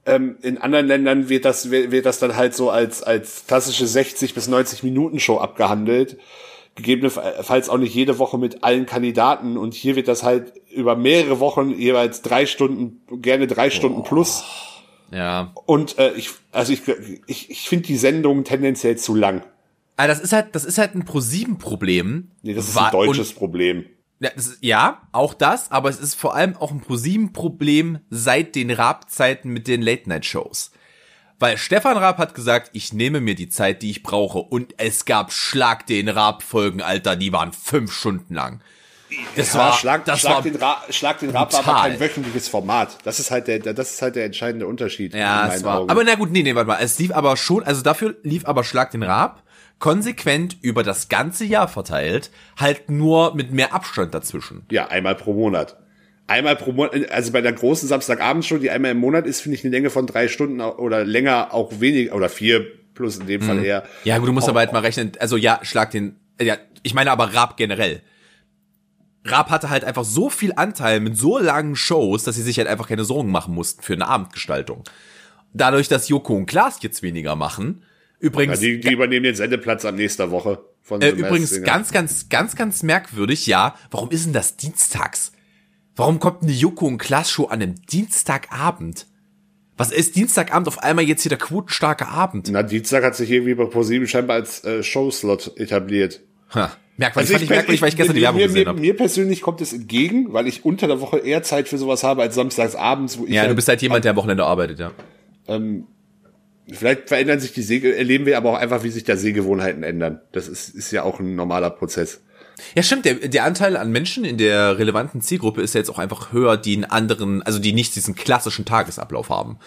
Speaker 1: Ähm, in anderen Ländern wird das, wird das dann halt so als, als klassische 60 bis 90 Minuten Show abgehandelt. Gegebenenfalls auch nicht jede Woche mit allen Kandidaten. Und hier wird das halt über mehrere Wochen jeweils drei Stunden, gerne drei Stunden plus.
Speaker 2: Ja.
Speaker 1: Und äh, ich, also ich, ich, ich finde die Sendung tendenziell zu lang.
Speaker 2: Aber das ist halt, das ist halt ein Pro-7-Problem.
Speaker 1: Nee, das ist ein deutsches Problem.
Speaker 2: Ja, ist, ja, auch das, aber es ist vor allem auch ein ProSieben-Problem seit den Raab-Zeiten mit den Late-Night-Shows. Weil Stefan Raab hat gesagt, ich nehme mir die Zeit, die ich brauche. Und es gab Schlag den Raab-Folgen, Alter, die waren fünf Stunden lang.
Speaker 1: Das ja, war, Schlag, das Schlag, war den Ra Schlag den Raab war aber kein wöchentliches Format. Das ist halt der, das ist halt der entscheidende Unterschied.
Speaker 2: Ja, es war, Augen. aber na gut, nee, nee, warte mal. Es lief aber schon, also dafür lief aber Schlag den Raab konsequent über das ganze Jahr verteilt, halt nur mit mehr Abstand dazwischen.
Speaker 1: Ja, einmal pro Monat. Einmal pro Monat, also bei der großen Samstagabendshow, die einmal im Monat ist, finde ich eine Länge von drei Stunden oder länger auch wenig oder vier plus in dem mhm. Fall eher.
Speaker 2: Ja, gut, du musst auch, aber halt mal rechnen, also ja, schlag den, ja, ich meine aber Raab generell. Raab hatte halt einfach so viel Anteil mit so langen Shows, dass sie sich halt einfach keine Sorgen machen mussten für eine Abendgestaltung. Dadurch, dass Joko und Klaas jetzt weniger machen, Übrigens.
Speaker 1: Ja, die, die übernehmen den Sendeplatz am nächster Woche.
Speaker 2: Von äh, übrigens ganz, ganz, ganz, ganz merkwürdig, ja. Warum ist denn das dienstags? Warum kommt eine Joko und Klaas Show an einem Dienstagabend? Was ist Dienstagabend auf einmal jetzt hier der quotenstarke Abend?
Speaker 1: Na, Dienstag hat sich irgendwie bei ProSieben scheinbar als äh, Showslot etabliert.
Speaker 2: Ha. Merkwürdig, also ich, merkwürdig, weil ich gestern
Speaker 1: mir,
Speaker 2: die Werbung
Speaker 1: mir,
Speaker 2: gesehen
Speaker 1: mir,
Speaker 2: habe.
Speaker 1: mir persönlich kommt es entgegen, weil ich unter der Woche eher Zeit für sowas habe als samstags abends, wo ich
Speaker 2: Ja, du bist halt jemand, der am Wochenende arbeitet, ja.
Speaker 1: Ähm, vielleicht verändern sich die Seh erleben wir aber auch einfach, wie sich da Sehgewohnheiten ändern. Das ist, ist ja auch ein normaler Prozess.
Speaker 2: Ja, stimmt. Der, der Anteil an Menschen in der relevanten Zielgruppe ist ja jetzt auch einfach höher, die einen anderen, also die nicht diesen klassischen Tagesablauf haben.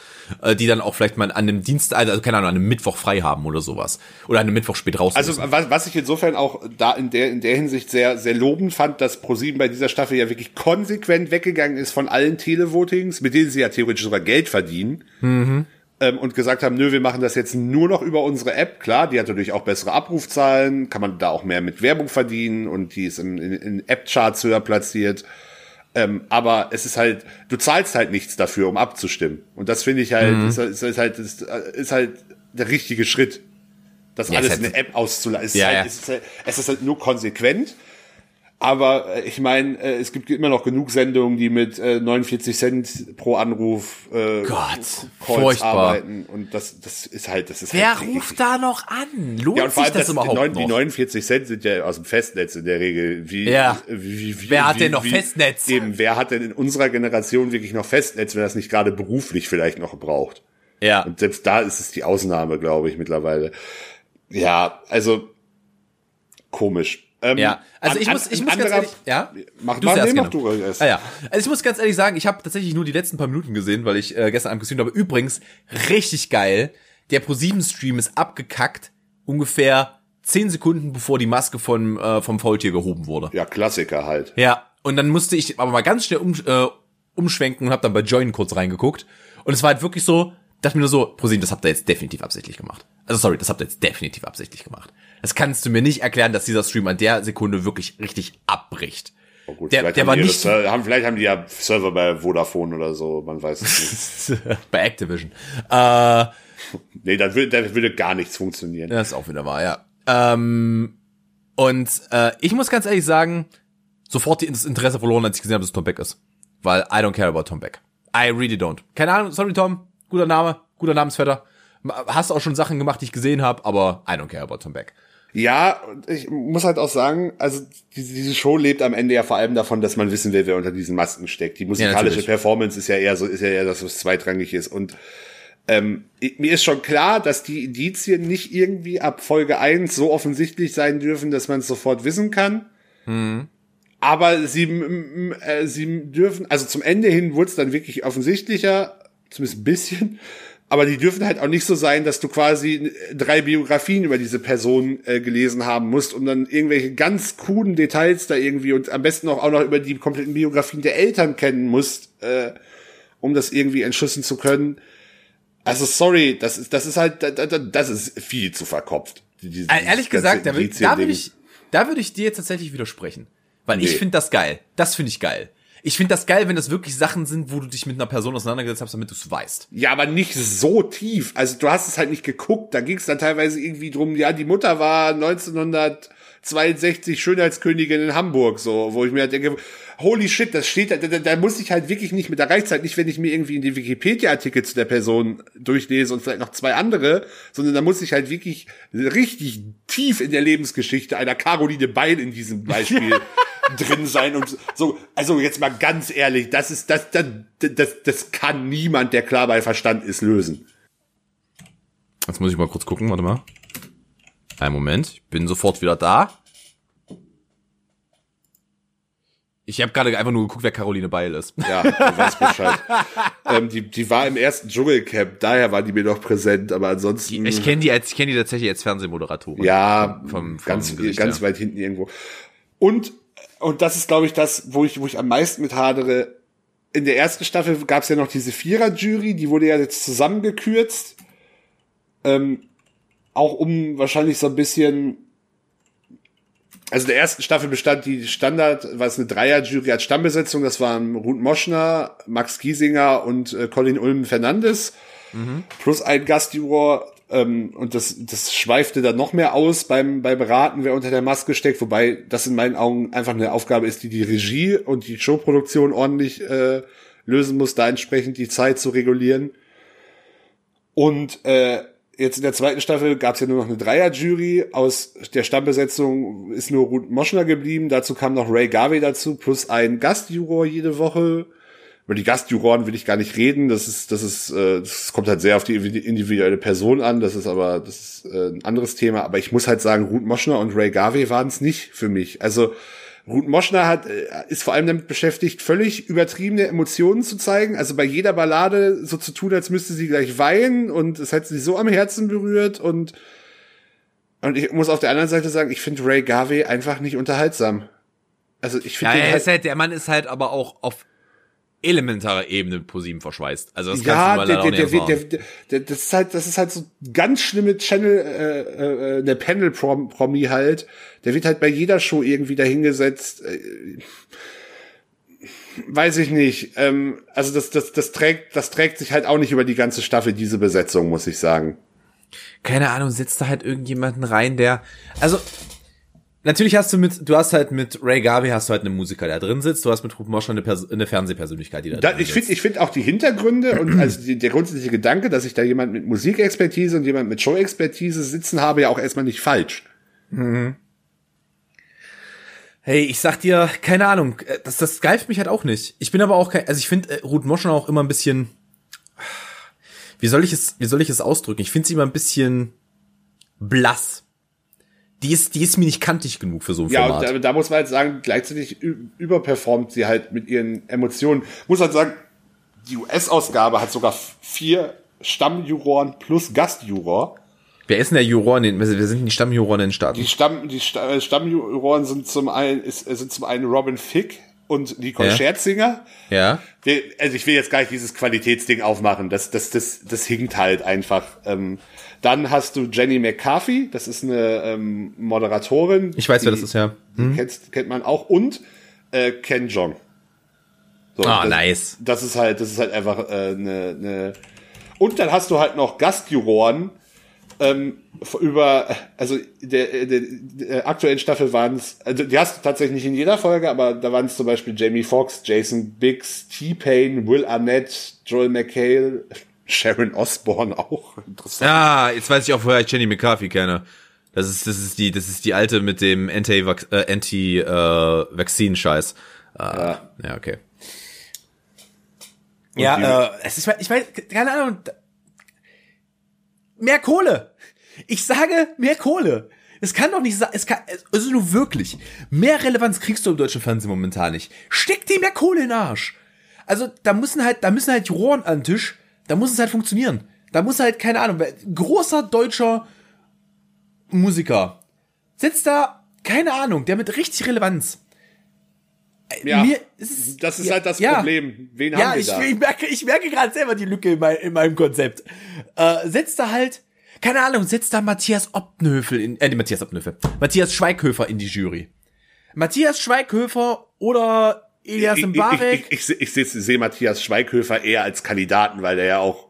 Speaker 2: Äh, die dann auch vielleicht mal an einem Dienst, also keine Ahnung, an einem Mittwoch frei haben oder sowas. Oder an einem Mittwoch spät raus.
Speaker 1: Also was, was ich insofern auch da in der, in der Hinsicht sehr, sehr lobend fand, dass ProSieben bei dieser Staffel ja wirklich konsequent weggegangen ist von allen Televotings, mit denen sie ja theoretisch sogar Geld verdienen.
Speaker 2: Mhm
Speaker 1: ähm, und gesagt haben, nö, wir machen das jetzt nur noch über unsere App. Klar, die hat natürlich auch bessere Abrufzahlen, kann man da auch mehr mit Werbung verdienen und die ist in, in, in App-Charts höher platziert. Ähm, aber es ist halt, du zahlst halt nichts dafür, um abzustimmen. Und das finde ich halt, mhm. ist, ist, ist, halt, ist, ist halt der richtige Schritt. Das ja, alles halt in der App auszulassen.
Speaker 2: Ja,
Speaker 1: halt,
Speaker 2: ja.
Speaker 1: es, halt, es ist halt nur konsequent. Aber äh, ich meine, äh, es gibt immer noch genug Sendungen, die mit äh, 49 Cent pro Anruf äh,
Speaker 2: Gott,
Speaker 1: Calls
Speaker 2: furchtbar.
Speaker 1: arbeiten. Und das, das ist halt, das ist
Speaker 2: Wer
Speaker 1: halt
Speaker 2: ruft da noch an? Lohnt
Speaker 1: ja, und vor
Speaker 2: sich
Speaker 1: allem
Speaker 2: das
Speaker 1: das,
Speaker 2: überhaupt
Speaker 1: die, neun,
Speaker 2: noch?
Speaker 1: die 49 Cent sind ja aus dem Festnetz in der Regel. Wie,
Speaker 2: Ja.
Speaker 1: wie, wie,
Speaker 2: Wer hat
Speaker 1: wie,
Speaker 2: denn noch
Speaker 1: wie,
Speaker 2: Festnetz?
Speaker 1: Eben, wer hat denn in unserer Generation wirklich noch Festnetz, wenn das nicht gerade beruflich vielleicht noch braucht?
Speaker 2: Ja.
Speaker 1: Und selbst da ist es die Ausnahme, glaube ich, mittlerweile. Ja, also komisch. Ähm,
Speaker 2: Ja, also
Speaker 1: an-
Speaker 2: ich muss, ich muss ganz ehrlich, ja?
Speaker 1: Mach
Speaker 2: Du
Speaker 1: mal, nee, mach du erst.
Speaker 2: Ah ja. Also ich muss ganz ehrlich sagen, ich habe tatsächlich nur die letzten paar Minuten gesehen, weil ich äh, gestern Abend gesehen habe. Übrigens, richtig geil. Der Pro7-Stream ist abgekackt, ungefähr zehn Sekunden bevor die Maske von, äh, vom Faultier gehoben wurde.
Speaker 1: Ja, Klassiker halt.
Speaker 2: Ja, und dann musste ich aber mal ganz schnell um, äh, umschwenken und habe dann bei Join kurz reingeguckt. Und es war halt wirklich so, dachte mir nur so, ProSieben, das habt ihr jetzt definitiv absichtlich gemacht. Also sorry, das habt ihr jetzt definitiv absichtlich gemacht. Das kannst du mir nicht erklären, dass dieser Stream an der Sekunde wirklich richtig abbricht.
Speaker 1: Oh gut,
Speaker 2: Der-
Speaker 1: vielleicht
Speaker 2: der
Speaker 1: haben
Speaker 2: war nicht-
Speaker 1: Ser- haben, vielleicht haben die ja Server bei Vodafone oder so, man weiß es nicht.
Speaker 2: bei Activision. Äh,
Speaker 1: nee, da würde, da würde gar nichts funktionieren.
Speaker 2: das ist auch wieder wahr, ja. Ähm, und äh, ich muss ganz ehrlich sagen, sofort die- das Interesse verloren, als ich gesehen habe, dass es Tom Beck ist. Weil I don't care about Tom Beck. I really don't. Keine Ahnung, sorry Tom, guter Name, guter Namensvetter. Hast auch schon Sachen gemacht, die ich gesehen habe, aber I don't care about Tom Beck.
Speaker 1: Ja, ich muss halt auch sagen, also diese, Show lebt am Ende ja vor allem davon, dass man wissen will, wer unter diesen Masken steckt. Die musikalische
Speaker 2: natürlich.
Speaker 1: Performance ist ja eher so, ist ja eher das, was zweitrangig ist. Und ähm, mir ist schon klar, dass die Indizien nicht irgendwie ab Folge 1 so offensichtlich sein dürfen, dass man es sofort wissen kann. Aber sie, äh, sie dürfen, also zum Ende hin wurde es dann wirklich offensichtlicher, zumindest ein bisschen. Aber die dürfen halt auch nicht so sein, dass du quasi drei Biografien über diese Person äh, gelesen haben musst, um dann irgendwelche ganz kruden Details da irgendwie und am besten auch, auch noch über die kompletten Biografien der Eltern kennen musst, äh, um das irgendwie entschlüsseln zu können. Also sorry, das ist, das ist halt, da- da- das ist viel zu verkopft. Dieses-
Speaker 2: Äh, ehrlich gesagt, da, würd- würde ich, da würde ich dir jetzt tatsächlich widersprechen. Weil ich
Speaker 1: Nee.
Speaker 2: finde das geil. Das finde ich geil ich finde das geil, wenn das wirklich Sachen sind, wo du dich mit einer Person auseinandergesetzt hast, damit du es weißt.
Speaker 1: Ja, aber nicht so tief. Also du hast es halt nicht geguckt. Da ging es dann teilweise irgendwie drum, ja, die Mutter war 1900 62 Schönheitskönigin in Hamburg, so, wo ich mir halt denke, holy shit, das steht, da, da, da muss ich halt wirklich nicht mit der Reichzeit, nicht wenn ich mir irgendwie in die Wikipedia-Artikel zu der Person durchlese und vielleicht noch zwei andere, sondern da muss ich halt wirklich richtig tief in der Lebensgeschichte einer Caroline Beil in diesem Beispiel drin sein und so, also jetzt mal ganz ehrlich, das ist, das, das, das, das kann niemand, der klar bei Verstand ist, lösen.
Speaker 2: Jetzt muss ich mal kurz gucken, warte mal. Einen Moment, ich bin sofort wieder da. Ich habe gerade einfach nur geguckt, wer Caroline Beil ist.
Speaker 1: Ja, du weißt Bescheid. ähm, die, die war im ersten Dschungelcamp, daher war die mir noch präsent, aber ansonsten.
Speaker 2: Ich kenne die als, ich kenne die tatsächlich als Fernsehmoderatorin.
Speaker 1: ja,
Speaker 2: vom, vom
Speaker 1: ganz,
Speaker 2: Gesicht
Speaker 1: ganz
Speaker 2: her.
Speaker 1: weit hinten irgendwo. Und, und das ist, glaube ich, das, wo ich, wo ich am meisten mit hadere. In der ersten Staffel gab es ja noch diese Vierer-Jury, die wurde ja jetzt zusammengekürzt. Ähm, auch um wahrscheinlich so ein bisschen also der ersten Staffel bestand die Standard, war es eine Dreier-Jury als Stammbesetzung, das waren Ruth Moschner, Max Giesinger und äh, Colin Ulm Fernandes, plus ein Gastjuror, ähm, und das, das schweifte dann noch mehr aus beim, beim Beraten, wer unter der Maske steckt, wobei das in meinen Augen einfach eine Aufgabe ist, die die Regie und die Showproduktion ordentlich äh, lösen muss, da entsprechend die Zeit zu regulieren. Und äh, jetzt in der zweiten Staffel gab es ja nur noch eine Dreier-Jury. Aus der Stammbesetzung ist nur Ruth Moschner geblieben. Dazu kam noch Ray Garvey dazu, plus ein Gastjuror jede Woche. Über die Gastjuroren will ich gar nicht reden. Das ist, das ist, äh, das kommt halt sehr auf die individuelle Person an. Das ist aber, das ist äh, ein anderes Thema. Aber ich muss halt sagen, Ruth Moschner und Ray Garvey waren es nicht für mich. Also Ruth Moschner hat, äh, ist vor allem damit beschäftigt, völlig übertriebene Emotionen zu zeigen. Also bei jeder Ballade so zu tun, als müsste sie gleich weinen und es hat sie so am Herzen berührt und, und ich muss auf der anderen Seite sagen, ich finde Ray Garvey einfach nicht unterhaltsam. Also ich finde.
Speaker 2: Ja, halt, halt, der Mann ist halt aber auch auf elementarer Ebene mit ProSieben verschweißt. Also das
Speaker 1: ja, kannst du mal der, der, der, der, das ist halt, das ist halt so ganz schlimme Channel, äh, äh, der Panel-Promi halt. Der wird halt bei jeder Show irgendwie dahingesetzt. Äh, weiß ich nicht. Ähm, also das, das, das trägt, das trägt sich halt auch nicht über die ganze Staffel diese Besetzung, muss ich sagen.
Speaker 2: Keine Ahnung, setzt da halt irgendjemanden rein, der, also natürlich hast du mit, du hast halt mit Ray Garvey hast du halt einen Musiker, der drin sitzt, du hast mit Ruth Moschner eine, Pers eine Fernsehpersönlichkeit, die da,
Speaker 1: da drin Ich finde, ich finde auch die Hintergründe und also die, der grundsätzliche Gedanke, dass ich da jemand mit Musikexpertise und jemand mit Showexpertise sitzen habe, ja auch erstmal nicht falsch. Mhm.
Speaker 2: Hey, ich sag dir, keine Ahnung, äh, das, das greift mich halt auch nicht. Ich bin aber auch kein, also ich finde äh, Ruth Moschner auch immer ein bisschen, wie soll ich es, wie soll ich es ausdrücken? Ich finde sie immer ein bisschen blass die ist, die ist mir nicht kantig genug für so ein ja, Format.
Speaker 1: Ja, da, da muss man halt sagen, gleichzeitig überperformt sie halt mit ihren Emotionen. Muss halt sagen, die US-Ausgabe hat sogar vier Stammjuroren plus Gastjuror.
Speaker 2: Wer ist denn der Juror? Wir sind die Stammjuroren in den Staaten.
Speaker 1: Die, Stamm, die äh, Stammjuroren sind zum einen, ist, sind zum einen Robin Fick und Nicole ja. Scherzinger.
Speaker 2: Ja.
Speaker 1: also ich will jetzt gar nicht dieses Qualitätsding aufmachen. Das, das, das, das hinkt halt einfach. Ähm, dann hast du Jenny McCarthy, das ist eine ähm, Moderatorin.
Speaker 2: Ich weiß, die, wer das ist, ja.
Speaker 1: Hm. Kennt, kennt man auch. Und äh, Ken Jong.
Speaker 2: So, ah, das, nice.
Speaker 1: Das ist halt, das ist halt einfach äh, eine, eine. Und dann hast du halt noch Gastjuroren ähm, über, also der, der, der aktuellen Staffel waren es, also die hast du tatsächlich nicht in jeder Folge, aber da waren es zum Beispiel Jamie Foxx, Jason Biggs, T-Pain, Will Arnett, Joel McHale, Sharon Osbourne auch.
Speaker 2: Interessant. Ja, jetzt weiß ich auch, woher ich Jenny McCarthy kenne. Das ist, das ist die, das ist die alte mit dem Anti-Vaccine-Scheiß. Äh, Anti, äh, ja. ja, okay. Und ja, äh, es ist, ich weiß, keine Ahnung. Mehr Kohle. Ich sage mehr Kohle. Es kann doch nicht sein, es kann, also nur wirklich. Mehr Relevanz kriegst du im deutschen Fernsehen momentan nicht. Steck dir mehr Kohle in den Arsch. Also, da müssen halt, da müssen halt die Rohren an den Tisch, da muss es halt funktionieren. Da muss halt, keine Ahnung, großer deutscher Musiker sitzt da, keine Ahnung, der mit richtig Relevanz.
Speaker 1: Äh, ja, Mir, ist, das ist ja, halt das ja, Problem. Wen ja, haben wir
Speaker 2: ich,
Speaker 1: da?
Speaker 2: ich merke, ich merke gerade selber die Lücke in, mein, in meinem Konzept. Äh, setzt da halt, keine Ahnung, setzt da Matthias Optenhöfel in, äh, Matthias Optenhöfel, Matthias Schweighöfer in die Jury. Matthias Schweighöfer oder Elias Mbarek.
Speaker 1: Ich, ich, ich, ich, ich sehe Matthias Schweighöfer eher als Kandidaten, weil der ja auch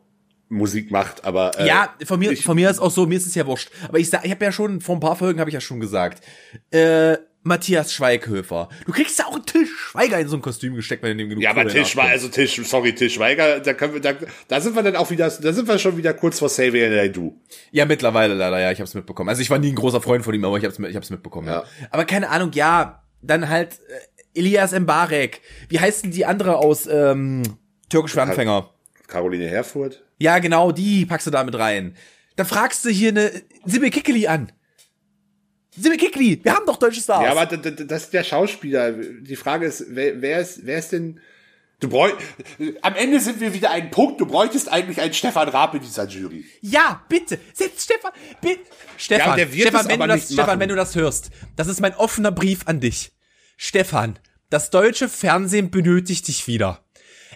Speaker 1: Musik macht, aber
Speaker 2: äh, ja, von mir, ich, von mir ist auch so, mir ist es ja wurscht. Aber ich sag, ich habe ja schon vor ein paar Folgen habe ich ja schon gesagt, äh, Matthias Schweighöfer. Du kriegst ja auch einen Till Schweiger in so ein Kostüm gesteckt, wenn du dem genug
Speaker 1: Ja, aber Till Schweiger, also Till, sorry, Till Schweiger, da können wir, da, da sind wir dann auch wieder, da sind wir schon wieder kurz vor Xavier Naidoo.
Speaker 2: Ja, mittlerweile leider, ja, ich hab's mitbekommen. Also ich war nie ein großer Freund von ihm, aber ich hab's, ich hab's mitbekommen. Ja. ja. Aber keine Ahnung, ja, dann halt äh, Elias Mbarek. Wie heißt denn die andere aus ähm, Türkisch für Anfänger?
Speaker 1: Caroline Herfurth?
Speaker 2: Ja, genau, die packst du da mit rein. Da fragst du hier eine Sibyl Kikeli an. Sibyl Kikeli, wir haben doch deutsche Stars.
Speaker 1: Ja, aber das ist der Schauspieler. Die Frage ist, wer, wer ist, wer ist denn Du bräuch, am Ende sind wir wieder ein Punkt. Du bräuchtest eigentlich einen Stefan Raab in dieser Jury.
Speaker 2: Ja, bitte. Setz Stefan, bitte. Stefan, ja, Stefan, wenn du das, Stefan, wenn du das hörst, das ist mein offener Brief an dich. Stefan, das deutsche Fernsehen benötigt dich wieder.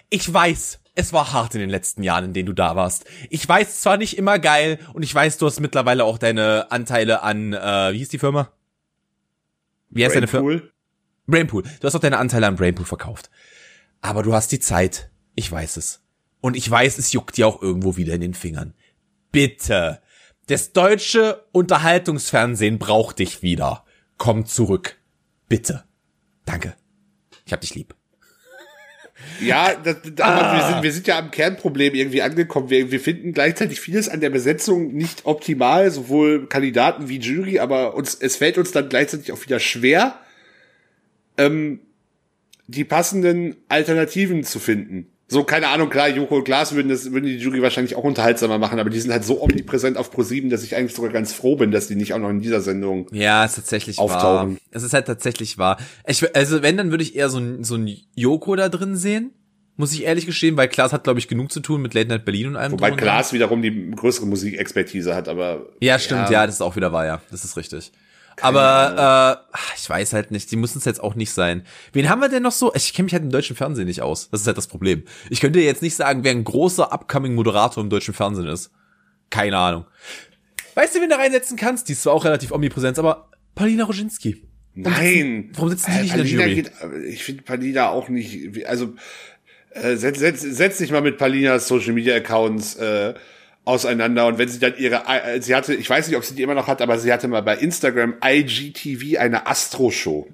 Speaker 2: Ich weiß, es war hart in den letzten Jahren, in denen du da warst. Ich weiß zwar nicht immer geil und ich weiß, du hast mittlerweile auch deine Anteile an, äh, wie hieß die Firma? Wie heißt deine Firma? Brainpool. Du hast auch deine Anteile an Brainpool verkauft. Aber du hast die Zeit. Ich weiß es. Und ich weiß, es juckt dir auch irgendwo wieder in den Fingern. Bitte. Das deutsche Unterhaltungsfernsehen braucht dich wieder. Komm zurück. Bitte. Danke. Ich hab dich lieb.
Speaker 1: Ja, das, aber wir, sind, wir sind ja am Kernproblem irgendwie angekommen. Wir, wir finden gleichzeitig vieles an der Besetzung nicht optimal, sowohl Kandidaten wie Jury, aber uns, es fällt uns dann gleichzeitig auch wieder schwer, ähm, die passenden Alternativen zu finden. So, keine Ahnung, klar, Joko und Glas würden, das, würden die Jury wahrscheinlich auch unterhaltsamer machen, aber die sind halt so omnipräsent auf Pro7, dass ich eigentlich sogar ganz froh bin, dass die nicht auch noch in dieser Sendung
Speaker 2: ja, ist tatsächlich auftauchen. Wahr. Es ist halt tatsächlich wahr. Ich, also wenn, dann würde ich eher so ein, so ein Joko da drin sehen. Muss ich ehrlich gestehen, weil Klaas hat, glaube ich, genug zu tun mit Late Night Berlin und allem.
Speaker 1: Wobei Klaas wiederum die größere Musikexpertise hat, aber.
Speaker 2: Ja, stimmt, ja, ja das ist auch wieder wahr, ja. Das ist richtig. Aber äh, ich weiß halt nicht, die müssen es jetzt auch nicht sein. Wen haben wir denn noch so? Ich kenne mich halt im deutschen Fernsehen nicht aus. Das ist halt das Problem. Ich könnte jetzt nicht sagen, wer ein großer upcoming Moderator im deutschen Fernsehen ist. Keine Ahnung. Weißt du, wen du reinsetzen kannst? Die ist zwar auch relativ omnipräsent, aber Paulina Roginski.
Speaker 1: Nein.
Speaker 2: Warum sitzen die nicht Palina in der Jury?
Speaker 1: Geht, ich finde Paulina auch nicht, also äh, setz, setz, setz dich mal mit Paulinas Social Media Accounts äh, auseinander und wenn sie dann ihre, äh, sie hatte, ich weiß nicht, ob sie die immer noch hat, aber sie hatte mal bei Instagram IGTV eine Astro-Show.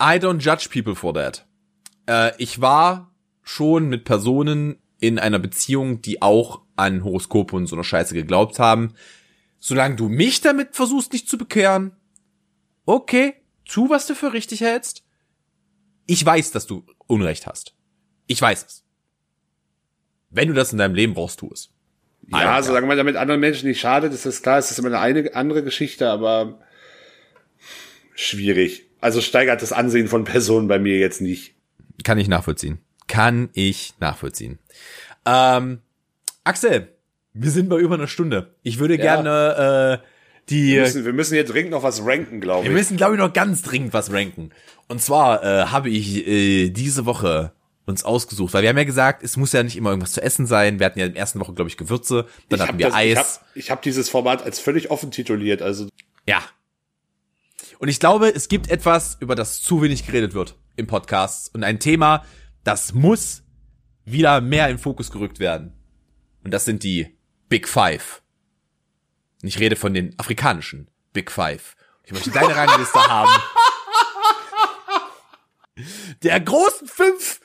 Speaker 2: I don't judge people for that. Äh, ich war schon mit Personen in einer Beziehung, die auch an Horoskope und so eine Scheiße geglaubt haben. Solange du mich damit versuchst, nicht zu bekehren, okay, tu, was du für richtig hältst. Ich weiß, dass du Unrecht hast. Ich weiß es. Wenn du das in deinem Leben brauchst, tu es.
Speaker 1: Ja, solange man damit anderen Menschen nicht schadet, ist das klar, ist das immer eine, eine andere Geschichte, aber schwierig. Also steigert das Ansehen von Personen bei mir jetzt nicht.
Speaker 2: Kann ich nachvollziehen. Kann ich nachvollziehen. Ähm, Axel, wir sind bei über einer Stunde. Ich würde ja. gerne äh, die.
Speaker 1: Wir müssen, wir müssen hier dringend noch was ranken, glaube ich.
Speaker 2: Wir müssen, glaube ich, noch ganz dringend was ranken. Und zwar äh, habe ich äh, diese Woche uns ausgesucht, weil wir haben ja gesagt, es muss ja nicht immer irgendwas zu essen sein. Wir hatten ja in der ersten Woche, glaube ich, Gewürze, dann ich hatten wir das, Eis.
Speaker 1: Ich habe ich hab dieses Format als völlig offen tituliert, also.
Speaker 2: Ja. Und ich glaube, es gibt etwas, über das zu wenig geredet wird im Podcast und ein Thema, das muss wieder mehr in Fokus gerückt werden. Und das sind die Big Five. Und ich rede von den afrikanischen Big Five. Ich möchte deine Rangliste haben. Der großen fünf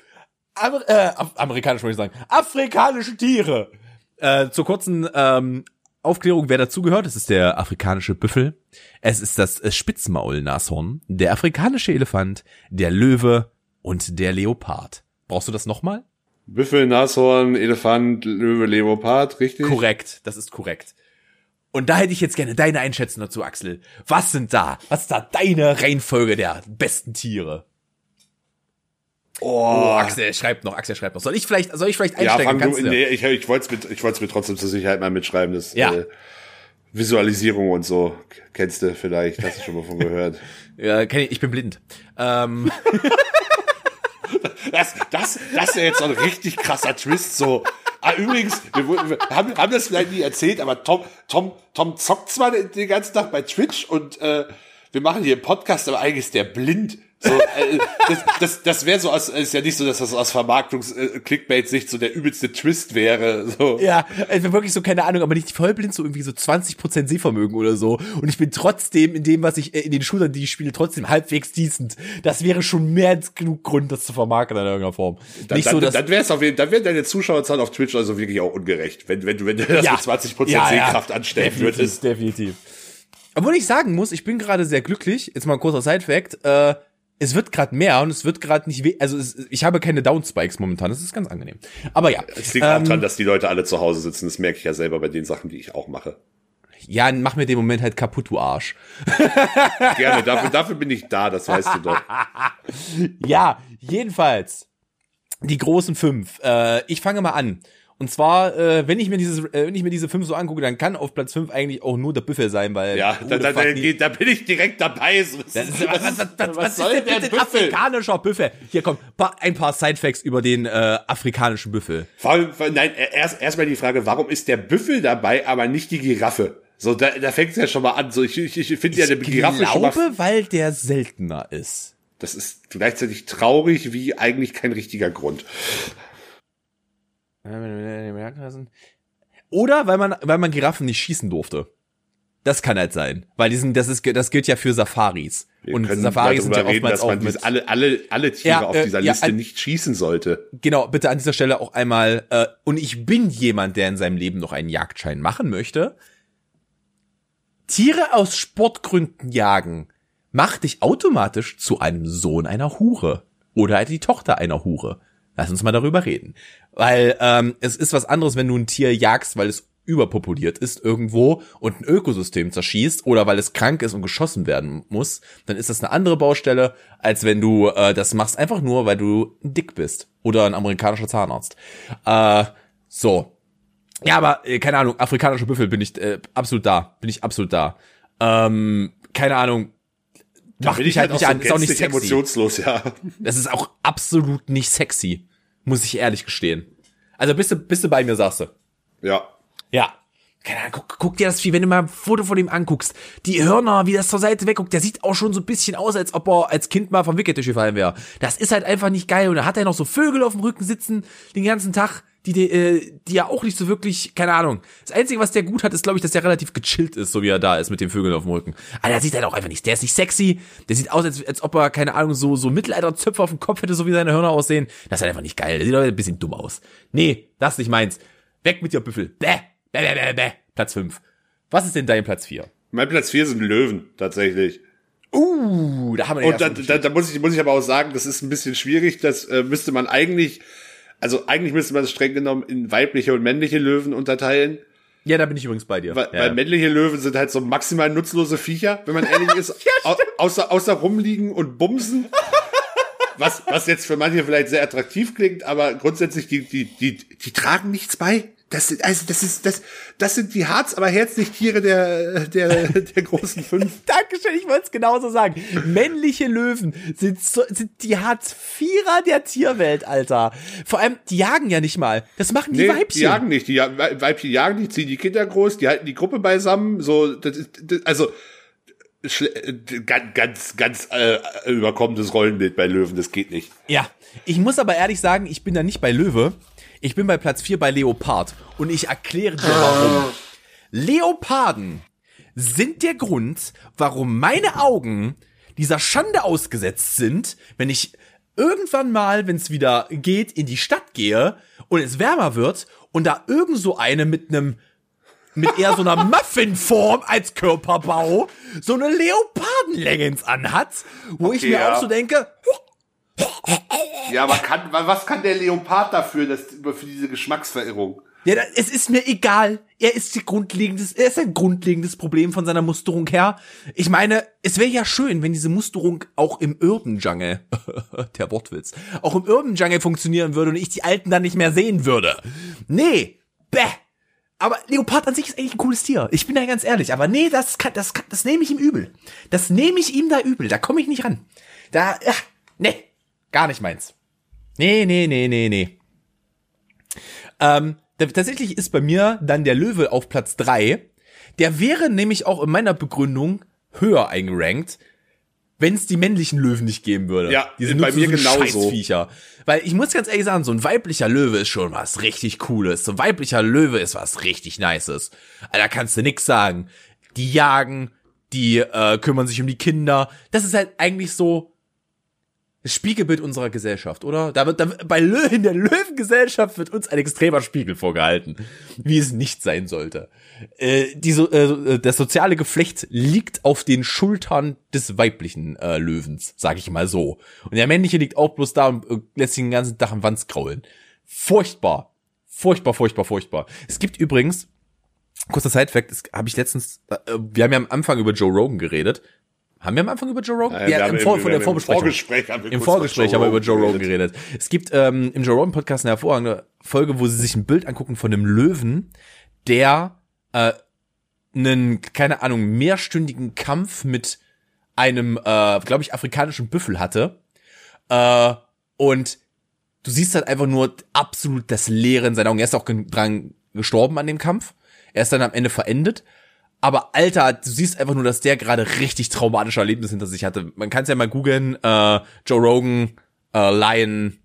Speaker 2: Amer äh, amerikanisch würde ich sagen, afrikanische Tiere. Äh, zur kurzen ähm, Aufklärung, wer dazugehört, es ist der afrikanische Büffel, es ist das äh, Spitzmaulnashorn, der afrikanische Elefant, der Löwe und der Leopard. Brauchst du das nochmal?
Speaker 1: Büffel, Nashorn, Elefant, Löwe, Leopard, richtig?
Speaker 2: Korrekt, das ist korrekt. Und da hätte ich jetzt gerne deine Einschätzung dazu, Axel. Was sind da? Was ist da deine Reihenfolge der besten Tiere?
Speaker 1: Oh.
Speaker 2: oh, Axel schreibt noch, Axel schreibt noch. Soll ich vielleicht, soll ich vielleicht einsteigen?
Speaker 1: Ja, du, nee, ich, ich wollte es mit, ich wollte es mir trotzdem zur Sicherheit mal mitschreiben. Das, ja. Äh, Visualisierung und so kennst du vielleicht, hast du schon mal von gehört.
Speaker 2: ja, kenn ich, ich bin blind. Ähm.
Speaker 1: das, das, das ist ja jetzt so ein richtig krasser Twist, so. Ah, übrigens, wir, wir haben, haben das vielleicht nie erzählt, aber Tom, Tom, Tom zockt zwar den, den ganzen Tag bei Twitch und äh, wir machen hier einen Podcast, aber eigentlich ist der blind. So, äh, das das, das wäre so aus, ist ja nicht so, dass das aus Vermarktungs-Clickbait-Sicht so der übelste Twist wäre. So.
Speaker 2: Ja, also wirklich so, keine Ahnung, aber nicht vollblind, so irgendwie so 20% Sehvermögen oder so. Und ich bin trotzdem in dem, was ich, äh, in den Shootern, die ich spiele, trotzdem halbwegs decent. Das wäre schon mehr als genug Grund, das zu vermarkten in irgendeiner Form.
Speaker 1: Dann, nicht dann, so, dass dann wäre es auf jeden dann wäre deine Zuschauerzahl auf Twitch also wirklich auch ungerecht, wenn, wenn du, wenn du das ja, mit 20% ja, Sehkraft ja, anstellen
Speaker 2: definitiv,
Speaker 1: würdest.
Speaker 2: Definitiv. Obwohl ich sagen muss, ich bin gerade sehr glücklich, jetzt mal ein kurzer Side-Fact, äh, es wird gerade mehr und es wird gerade nicht weh, also es, ich habe keine Downspikes momentan, das ist ganz angenehm. Aber ja.
Speaker 1: Es liegt ähm, auch dran, dass die Leute alle zu Hause sitzen, das merke ich ja selber bei den Sachen, die ich auch mache.
Speaker 2: Ja, mach mir den Moment halt kaputt, du Arsch.
Speaker 1: Gerne, dafür, dafür bin ich da, das weißt du doch.
Speaker 2: ja, jedenfalls. Die großen fünf. Äh, ich fange mal an. Und zwar, äh, wenn ich mir dieses, äh, wenn ich mir diese fünf so angucke, dann kann auf Platz fünf eigentlich auch nur der Büffel sein, weil
Speaker 1: ja, da, da, da, da, bin ich direkt dabei.
Speaker 2: So, das ist, was, was, was, was, soll ist denn der Büffel? afrikanischer Büffel? Hier kommt ein paar Sidefacts über den äh, afrikanischen Büffel.
Speaker 1: Vor allem, nein, erst erstmal die Frage, warum ist der Büffel dabei, aber nicht die Giraffe? So, da, da fängt es ja schon mal an. So, ich, ich, ich finde ja der Giraffe
Speaker 2: glaube,
Speaker 1: schon mal.
Speaker 2: Ich glaube, weil der seltener ist.
Speaker 1: Das ist gleichzeitig traurig wie eigentlich kein richtiger Grund.
Speaker 2: Oder weil man, weil man Giraffen nicht schießen durfte. Das kann halt sein, weil diesen, das ist, das gilt ja für Safaris.
Speaker 1: Wir und Safaris sind ja reden, oftmals dass man auch mit alle, alle, alle Tiere ja, auf äh, dieser ja, Liste nicht schießen sollte.
Speaker 2: Genau, bitte an dieser Stelle auch einmal. Äh, und ich bin jemand, der in seinem Leben noch einen Jagdschein machen möchte. Tiere aus Sportgründen jagen macht dich automatisch zu einem Sohn einer Hure oder die Tochter einer Hure. Lass uns mal darüber reden, weil ähm, es ist was anderes, wenn du ein Tier jagst, weil es überpopuliert ist irgendwo und ein Ökosystem zerschießt oder weil es krank ist und geschossen werden muss, dann ist das eine andere Baustelle, als wenn du äh, das machst einfach nur, weil du dick bist oder ein amerikanischer Zahnarzt. Äh, so. Ja, aber äh, keine Ahnung, afrikanische Büffel bin ich äh, absolut da, bin ich absolut da. Ähm, keine Ahnung,
Speaker 1: macht mich halt, halt nicht so an, ist auch nicht sexy. emotionslos, ja.
Speaker 2: Das ist auch absolut nicht sexy, muss ich ehrlich gestehen. Also bist du, bist du bei mir, sagst du?
Speaker 1: Ja.
Speaker 2: Ja. Keine Ahnung, guck, guck dir das Vieh, wenn du mal ein Foto von ihm anguckst. Die Hörner, wie das zur Seite wegguckt, der sieht auch schon so ein bisschen aus, als ob er als Kind mal vom Wicketisch gefallen wäre. Das ist halt einfach nicht geil. Und da hat er noch so Vögel auf dem Rücken sitzen den ganzen Tag, die, die, äh, die ja auch nicht so wirklich, keine Ahnung. Das Einzige, was der gut hat, ist, glaube ich, dass der relativ gechillt ist, so wie er da ist mit den Vögeln auf dem Rücken. Aber der sieht halt auch einfach nicht. Der ist nicht sexy. Der sieht aus, als, als ob er, keine Ahnung, so, so Mittelalterzöpfe auf dem Kopf hätte, so wie seine Hörner aussehen. Das ist halt einfach nicht geil. Der sieht auch ein bisschen dumm aus. Nee, das ist nicht meins. Weg mit dir, Büffel. Bäh. Bäh, bäh, bäh, bäh. Platz 5. Was ist denn dein Platz 4?
Speaker 1: Mein Platz 4 sind Löwen, tatsächlich.
Speaker 2: Uh, da haben wir
Speaker 1: Und da, da, da muss ich, muss ich aber auch sagen, das ist ein bisschen schwierig. Das äh, müsste man eigentlich, also eigentlich müsste man es streng genommen in weibliche und männliche Löwen unterteilen.
Speaker 2: Ja, da bin ich übrigens bei dir.
Speaker 1: Weil,
Speaker 2: ja.
Speaker 1: weil männliche Löwen sind halt so maximal nutzlose Viecher, wenn man ehrlich ist. ja, außer, außer rumliegen und bumsen. was, was jetzt für manche vielleicht sehr attraktiv klingt, aber grundsätzlich, die, die, die, die tragen nichts bei. Das sind, also das ist, das, das sind die Harz, aber herzlich Tiere der, der, der großen fünf.
Speaker 2: Dankeschön, ich wollte es genauso sagen. Männliche Löwen sind, so, sind die Hartz-Vierer der Tierwelt, Alter. Vor allem, die jagen ja nicht mal. Das machen die nee, Weibchen.
Speaker 1: Die jagen nicht. Die Weibchen jagen nicht, ziehen die Kinder groß, die halten die Gruppe beisammen, so, das das, also, ganz, ganz, ganz äh, überkommendes Rollenbild bei Löwen, das geht nicht.
Speaker 2: Ja, ich muss aber ehrlich sagen, ich bin da nicht bei Löwe. Ich bin bei Platz 4 bei Leopard und ich erkläre dir warum. Leoparden sind der Grund, warum meine Augen dieser Schande ausgesetzt sind, wenn ich irgendwann mal, wenn es wieder geht, in die Stadt gehe und es wärmer wird und da irgend so eine mit einem mit eher so einer Muffinform als Körperbau so eine Leopardenleggings anhat, wo okay, ich mir ja. auch so denke,
Speaker 1: ja, aber kann, was kann der Leopard dafür, dass, für diese Geschmacksverirrung?
Speaker 2: Ja, es ist mir egal. Er ist die grundlegendes, er ist ein grundlegendes Problem von seiner Musterung her. Ich meine, es wäre ja schön, wenn diese Musterung auch im Urban Jungle, der Wortwitz, auch im Urban Jungle funktionieren würde und ich die Alten dann nicht mehr sehen würde. Nee, bäh. Aber Leopard an sich ist eigentlich ein cooles Tier. Ich bin da ganz ehrlich. Aber nee, das kann, das kann, das nehme ich ihm übel. Das nehme ich ihm da übel. Da komme ich nicht ran. Da, ach, nee. Gar nicht meins. Nee, nee, nee, nee, nee. Ähm, tatsächlich ist bei mir dann der Löwe auf Platz drei. Der wäre nämlich auch in meiner Begründung höher eingerankt, wenn es die männlichen Löwen nicht geben würde.
Speaker 1: Ja, die sind bei mir so genauso.
Speaker 2: Weil ich muss ganz ehrlich sagen, so ein weiblicher Löwe ist schon was richtig Cooles. So ein weiblicher Löwe ist was richtig Nices. Da kannst du nix sagen. Die jagen, die äh, kümmern sich um die Kinder. Das ist halt eigentlich so das Spiegelbild unserer Gesellschaft, oder? Da wird, da, bei Lö in der Löwengesellschaft wird uns ein extremer Spiegel vorgehalten, wie es nicht sein sollte. Äh, die so, äh, das soziale Geflecht liegt auf den Schultern des weiblichen äh, Löwens, sag ich mal so. Und der männliche liegt auch bloß da und äh, lässt sich den ganzen Tag am Wanz kraulen. Furchtbar. Furchtbar, furchtbar, furchtbar. Es gibt übrigens, kurzer Side-Fact, habe ich letztens, äh, wir haben ja am Anfang über Joe Rogan geredet. Haben wir am Anfang über Joe Rogan?
Speaker 1: Ja, ja im, Vor Vorbesprechung. Vorgespräch
Speaker 2: haben wir, Im Vorgespräch haben wir über Joe Rogan geredet. Es gibt ähm, im Joe Rogan Podcast eine hervorragende Folge, wo sie sich ein Bild angucken von einem Löwen, der äh, einen, keine Ahnung, mehrstündigen Kampf mit einem, äh, glaube ich, afrikanischen Büffel hatte. Äh, und du siehst halt einfach nur absolut das Leere in seinen Augen. Er ist auch dran gestorben an dem Kampf. Er ist dann am Ende verendet. Aber Alter, du siehst einfach nur, dass der gerade richtig traumatische Erlebnisse hinter sich hatte. Man kann es ja mal googeln, äh, Joe Rogan, äh, Lion,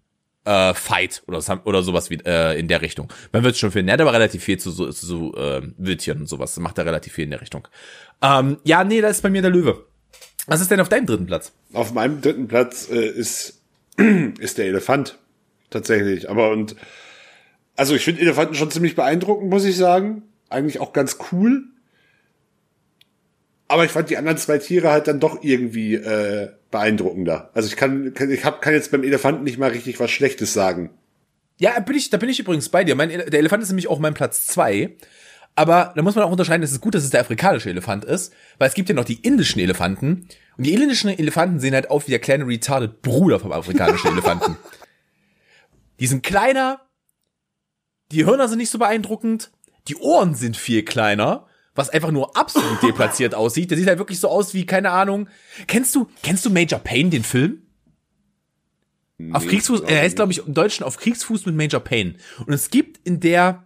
Speaker 2: äh, Fight oder, oder sowas wie äh, in der Richtung. Man wird schon finden. Er hat aber relativ viel zu zu so äh, Wildtieren und sowas. Macht er relativ viel in der Richtung. Ähm, ja, nee, da ist bei mir der Löwe. Was ist denn auf deinem dritten Platz?
Speaker 1: Auf meinem dritten Platz äh, ist, ist der Elefant. Tatsächlich. Aber und also ich finde Elefanten schon ziemlich beeindruckend, muss ich sagen. Eigentlich auch ganz cool. Aber ich fand die anderen zwei Tiere halt dann doch irgendwie äh, beeindruckender. Also ich kann, kann ich hab, kann jetzt beim Elefanten nicht mal richtig was Schlechtes sagen.
Speaker 2: Ja, bin ich, da bin ich übrigens bei dir. Mein, der Elefant ist nämlich auch mein Platz zwei. Aber da muss man auch unterscheiden, es ist gut, dass es der afrikanische Elefant ist, weil es gibt ja noch die indischen Elefanten. Und die indischen Elefanten sehen halt aus wie der kleine retarded Bruder vom afrikanischen Elefanten. Die sind kleiner, die Hörner sind nicht so beeindruckend, die Ohren sind viel kleiner was einfach nur absolut deplatziert aussieht. Der sieht halt wirklich so aus wie, keine Ahnung. Kennst du, kennst du Major Payne, den Film? Nee, auf Kriegsfuß, er heißt, glaube ich, im Deutschen auf Kriegsfuß mit Major Payne. Und es gibt in der,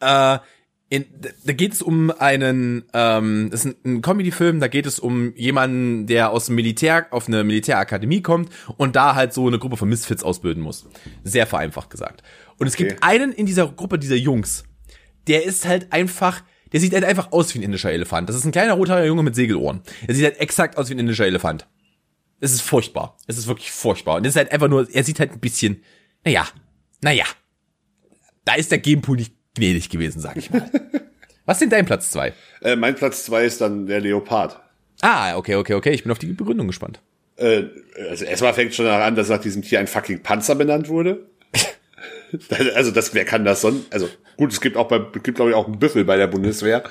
Speaker 2: äh, in, da geht es um einen, ähm, das ist ein, ein Comedy-Film, da geht es um jemanden, der aus dem Militär auf eine Militärakademie kommt und da halt so eine Gruppe von Misfits ausbilden muss. Sehr vereinfacht gesagt. Und es okay. gibt einen in dieser Gruppe dieser Jungs, der ist halt einfach, der sieht halt einfach aus wie ein indischer Elefant. Das ist ein kleiner roter Junge mit Segelohren. Der sieht halt exakt aus wie ein indischer Elefant. Es ist furchtbar. Es ist wirklich furchtbar. Und es ist halt einfach nur, er sieht halt ein bisschen, naja, naja. Da ist der Gamepool nicht gnädig gewesen, sag ich mal. Was sind dein Platz zwei?
Speaker 1: Äh, mein Platz zwei ist dann der Leopard.
Speaker 2: Ah, okay, okay, okay. Ich bin auf die Begründung gespannt.
Speaker 1: Äh, also erstmal fängt schon daran, dass nach diesem Tier ein fucking Panzer benannt wurde. also das, wer kann das sonst? Also gut, es gibt auch bei, es gibt glaube ich auch einen Büffel bei der Bundeswehr.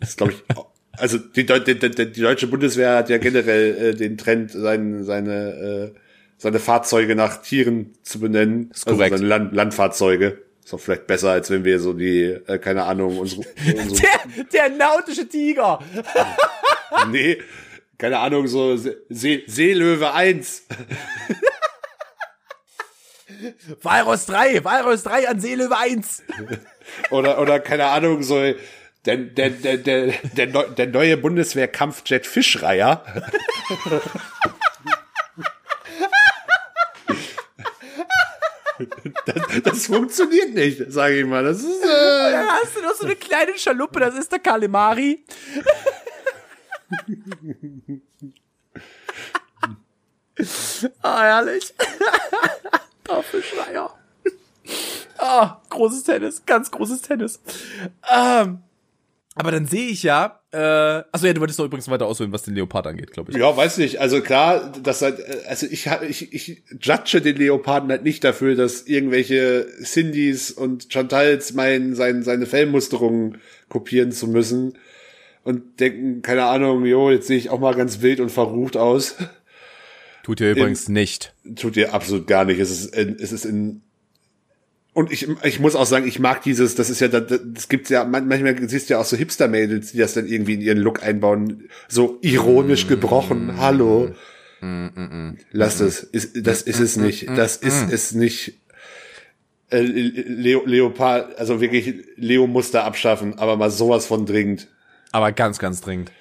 Speaker 1: Das ist glaube ich, also die, die, die, die, deutsche Bundeswehr hat ja generell äh, den Trend, sein, seine, äh, seine Fahrzeuge nach Tieren zu benennen.
Speaker 2: Ist also korrekt.
Speaker 1: Land, Landfahrzeuge. Ist auch vielleicht besser, als wenn wir so die, äh, keine Ahnung, unsere, unsere
Speaker 2: der, der nautische Tiger.
Speaker 1: nee, keine Ahnung, so See, Seelöwe 1.
Speaker 2: Walross 3, Walross 3 an Seelöwe 1.
Speaker 1: oder, oder keine Ahnung, so der, der, der, der, der, der neue Bundeswehr-Kampfjet Fischreier. Das, das, funktioniert nicht, sage ich mal. Das ist, äh
Speaker 2: dann hast du noch so eine kleine Schaluppe, das ist der Kalimari. ah, herrlich. Tafelschreier. ah, großes Tennis, ganz großes Tennis. Ähm, aber dann sehe ich ja, äh, also ja, du wolltest doch übrigens weiter ausholen, was den Leopard angeht, glaube ich.
Speaker 1: Ja, weiß nicht. Also klar, das halt, also ich, ich, ich judge den Leoparden halt nicht dafür, dass irgendwelche Cindys und Chantals meinen, sein, seine Fellmusterungen kopieren zu müssen und denken, keine Ahnung, jo, jetzt sehe ich auch mal ganz wild und verrucht aus.
Speaker 2: Tut ihr übrigens in, nicht.
Speaker 1: Tut ihr absolut gar nicht. Es ist, in, es ist in und ich, ich muss auch sagen, ich mag dieses, das ist ja, das, das gibt's ja, manchmal siehst du ja auch so Hipster-Mädels, die das dann irgendwie in ihren Look einbauen, so ironisch gebrochen, hallo. Lass es, ist, das ist es nicht, das ist es nicht. Äh, Leo, Leopard, also wirklich, Leo muss da abschaffen, aber mal sowas von dringend.
Speaker 2: Aber ganz, ganz dringend.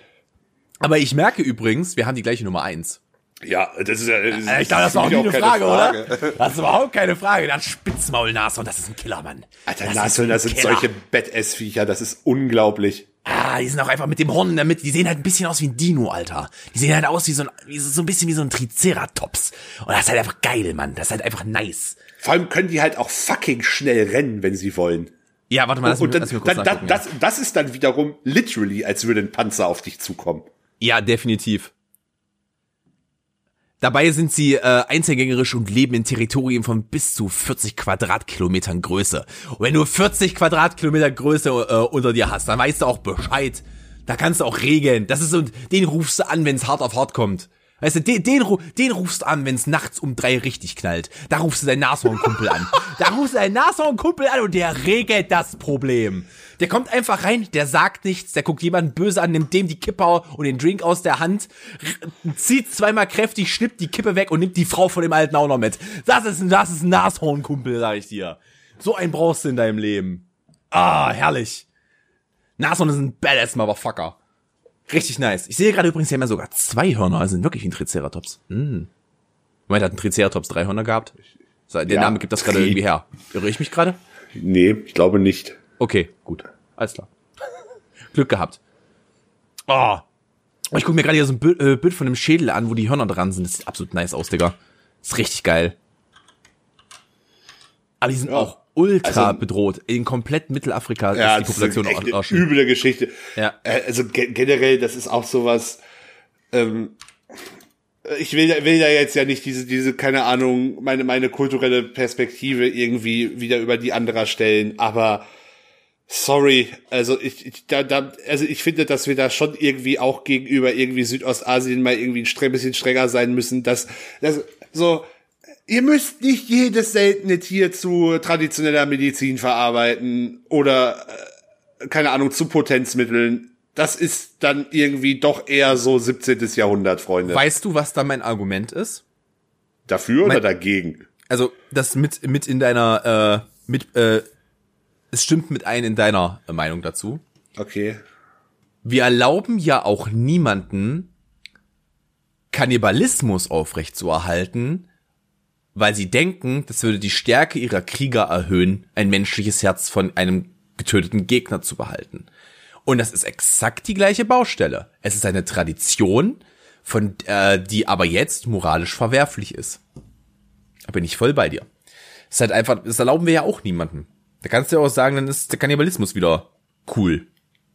Speaker 2: Aber ich merke übrigens, wir haben die gleiche Nummer eins.
Speaker 1: Ja, das ist ja. Das
Speaker 2: ich dachte, das war auch nie eine Frage, Frage, oder? Das ist überhaupt keine Frage. Das Spitzmaul Nashorn, das ist ein Killermann.
Speaker 1: Alter, Nashorn, das sind Killer. solche Bettessviecher, das ist unglaublich.
Speaker 2: Ah, die sind auch einfach mit dem Horn Mitte, die sehen halt ein bisschen aus wie ein Dino, Alter. Die sehen halt aus wie so ein, wie so ein bisschen wie so ein Triceratops. Und das ist halt einfach geil, Mann. Das ist halt einfach nice.
Speaker 1: Vor allem können die halt auch fucking schnell rennen, wenn sie wollen.
Speaker 2: Ja, warte mal, lass
Speaker 1: und, und dann, dann, das, das ist dann wiederum literally, als würde ein Panzer auf dich zukommen.
Speaker 2: Ja, definitiv. Dabei sind sie äh, einzelgängerisch und leben in Territorien von bis zu 40 Quadratkilometern Größe. Und wenn du 40 Quadratkilometer Größe äh, unter dir hast, dann weißt du auch Bescheid. Da kannst du auch regeln. Das ist so, den rufst du an, wenn es hart auf hart kommt. Weißt du, den, den, den rufst du an, wenn es nachts um drei richtig knallt. Da rufst du deinen Nashornkumpel an. Da rufst du deinen Nashornkumpel an und der regelt das Problem. Der kommt einfach rein, der sagt nichts, der guckt jemanden böse an, nimmt dem die Kippe und den Drink aus der Hand, zieht zweimal kräftig, schnippt die Kippe weg und nimmt die Frau von dem Alten auch noch mit. Das ist, das ist ein Nashornkumpel, sag ich dir. So einen brauchst du in deinem Leben. Ah, herrlich. Nashorn ist ein badass Motherfucker. Richtig nice. Ich sehe gerade übrigens, sie haben ja sogar zwei Hörner, also sind wirklich ein Triceratops. Hm. Moment, hat ein Triceratops drei Hörner gehabt? Der ja. Name gibt das gerade irgendwie her. Irre ich mich gerade?
Speaker 1: Nee, ich glaube nicht.
Speaker 2: Okay, gut. Alles klar. Glück gehabt. Oh. Ich gucke mir gerade hier so ein Bild, äh, Bild von dem Schädel an, wo die Hörner dran sind. Das sieht absolut nice aus, Digga. Das ist richtig geil. Aber die sind ja. auch ultra also, bedroht. In komplett Mittelafrika
Speaker 1: ja, ist die Population das ist echt auch eine üble Geschichte. Ja. Äh, also generell, das ist auch sowas. Ähm, ich will, will da jetzt ja nicht diese, diese, keine Ahnung, meine, meine kulturelle Perspektive irgendwie wieder über die anderer stellen, aber sorry, also ich, ich da, da, also ich finde, dass wir da schon irgendwie auch gegenüber irgendwie Südostasien mal irgendwie ein bisschen strenger sein müssen, dass, dass so, ihr müsst nicht jedes seltene Tier zu traditioneller Medizin verarbeiten oder, äh, keine Ahnung, zu Potenzmitteln das ist dann irgendwie doch eher so 17. Jahrhundert, Freunde.
Speaker 2: Weißt du, was da mein Argument ist?
Speaker 1: Dafür mein, oder dagegen?
Speaker 2: Also, das mit, mit in deiner, äh, mit, äh, es stimmt mit ein in deiner äh, Meinung dazu.
Speaker 1: Okay.
Speaker 2: Wir erlauben ja auch niemanden, Kannibalismus aufrechtzuerhalten, weil sie denken, das würde die Stärke ihrer Krieger erhöhen, ein menschliches Herz von einem getöteten Gegner zu behalten. Und das ist exakt die gleiche Baustelle. Es ist eine Tradition, von äh, die aber jetzt moralisch verwerflich ist. Da bin ich voll bei dir. Das ist halt einfach, das erlauben wir ja auch niemanden. Da kannst du ja auch sagen, dann ist der Kannibalismus wieder cool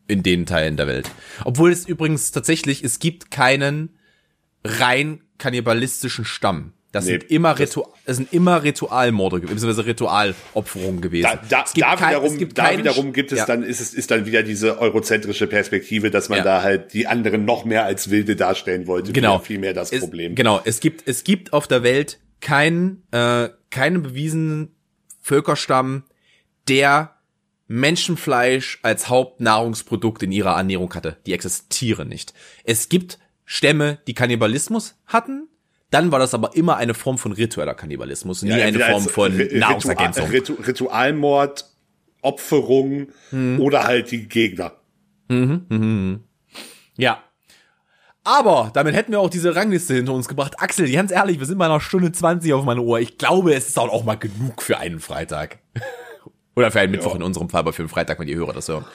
Speaker 2: in den Teilen der Welt. Obwohl es übrigens tatsächlich, es gibt keinen rein kannibalistischen Stamm. Das nee, sind immer das, Ritu das sind immer Ritualmorde, beziehungsweise Ritualopferungen gewesen.
Speaker 1: Da, da, da kein, wiederum, gibt da wiederum gibt es ja. dann, ist es, ist dann wieder diese eurozentrische Perspektive, dass man ja. da halt die anderen noch mehr als Wilde darstellen wollte.
Speaker 2: Genau.
Speaker 1: Viel mehr das
Speaker 2: es,
Speaker 1: Problem.
Speaker 2: Genau. Es gibt, es gibt auf der Welt keinen, äh, keinen bewiesenen Völkerstamm, der Menschenfleisch als Hauptnahrungsprodukt in ihrer Ernährung hatte. Die existieren nicht. Es gibt Stämme, die Kannibalismus hatten, dann war das aber immer eine Form von ritueller Kannibalismus, nie ja, eine Form von Ritual, Nahrungsergänzung.
Speaker 1: Ritual, Ritualmord, Opferung hm. oder halt die Gegner.
Speaker 2: Mhm, mhm, mhm. Ja. Aber damit hätten wir auch diese Rangliste hinter uns gebracht. Axel, ganz ehrlich, wir sind bei einer Stunde 20 auf meiner Uhr. Ich glaube, es ist auch mal genug für einen Freitag. Oder für einen Mittwoch ja. in unserem Fall, aber für einen Freitag, wenn die Hörer das hören.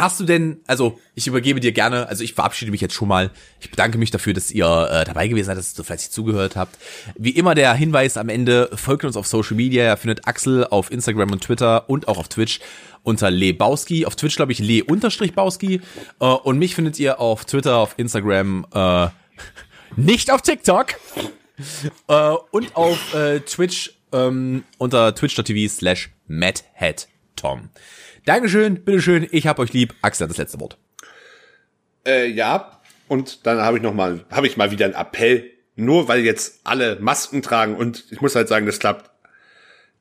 Speaker 2: Hast du denn, also ich übergebe dir gerne, also ich verabschiede mich jetzt schon mal. Ich bedanke mich dafür, dass ihr äh, dabei gewesen seid, dass ihr fleißig zugehört habt. Wie immer der Hinweis am Ende, folgt uns auf Social Media. Ihr findet Axel auf Instagram und Twitter und auch auf Twitch unter Lebowski. Auf Twitch glaube ich Le-Bauski. Äh, und mich findet ihr auf Twitter, auf Instagram, äh, nicht auf TikTok. äh, und auf äh, Twitch ähm, unter twitch.tv slash madheadtom. Dankeschön, bitteschön, ich hab euch lieb. Axel hat das letzte Wort.
Speaker 1: Äh, ja, und dann habe ich noch mal, habe ich mal wieder einen Appell. Nur weil jetzt alle Masken tragen und ich muss halt sagen, das klappt,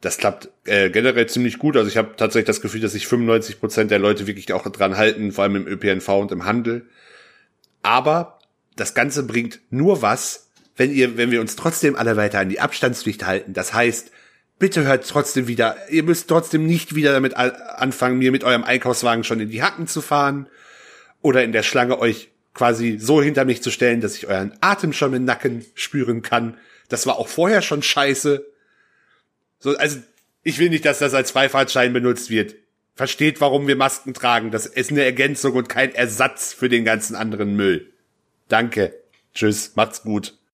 Speaker 1: das klappt äh, generell ziemlich gut. Also ich habe tatsächlich das Gefühl, dass sich 95 Prozent der Leute wirklich auch dran halten, vor allem im ÖPNV und im Handel. Aber das Ganze bringt nur was, wenn ihr, wenn wir uns trotzdem alle weiter an die Abstandspflicht halten. Das heißt, bitte hört trotzdem wieder, ihr müsst trotzdem nicht wieder damit anfangen, mir mit eurem Einkaufswagen schon in die Hacken zu fahren oder in der Schlange euch quasi so hinter mich zu stellen, dass ich euren Atem schon im Nacken spüren kann. Das war auch vorher schon scheiße. So, also, ich will nicht, dass das als Freifahrtschein benutzt wird. Versteht, warum wir Masken tragen. Das ist eine Ergänzung und kein Ersatz für den ganzen anderen Müll. Danke. Tschüss. Macht's gut.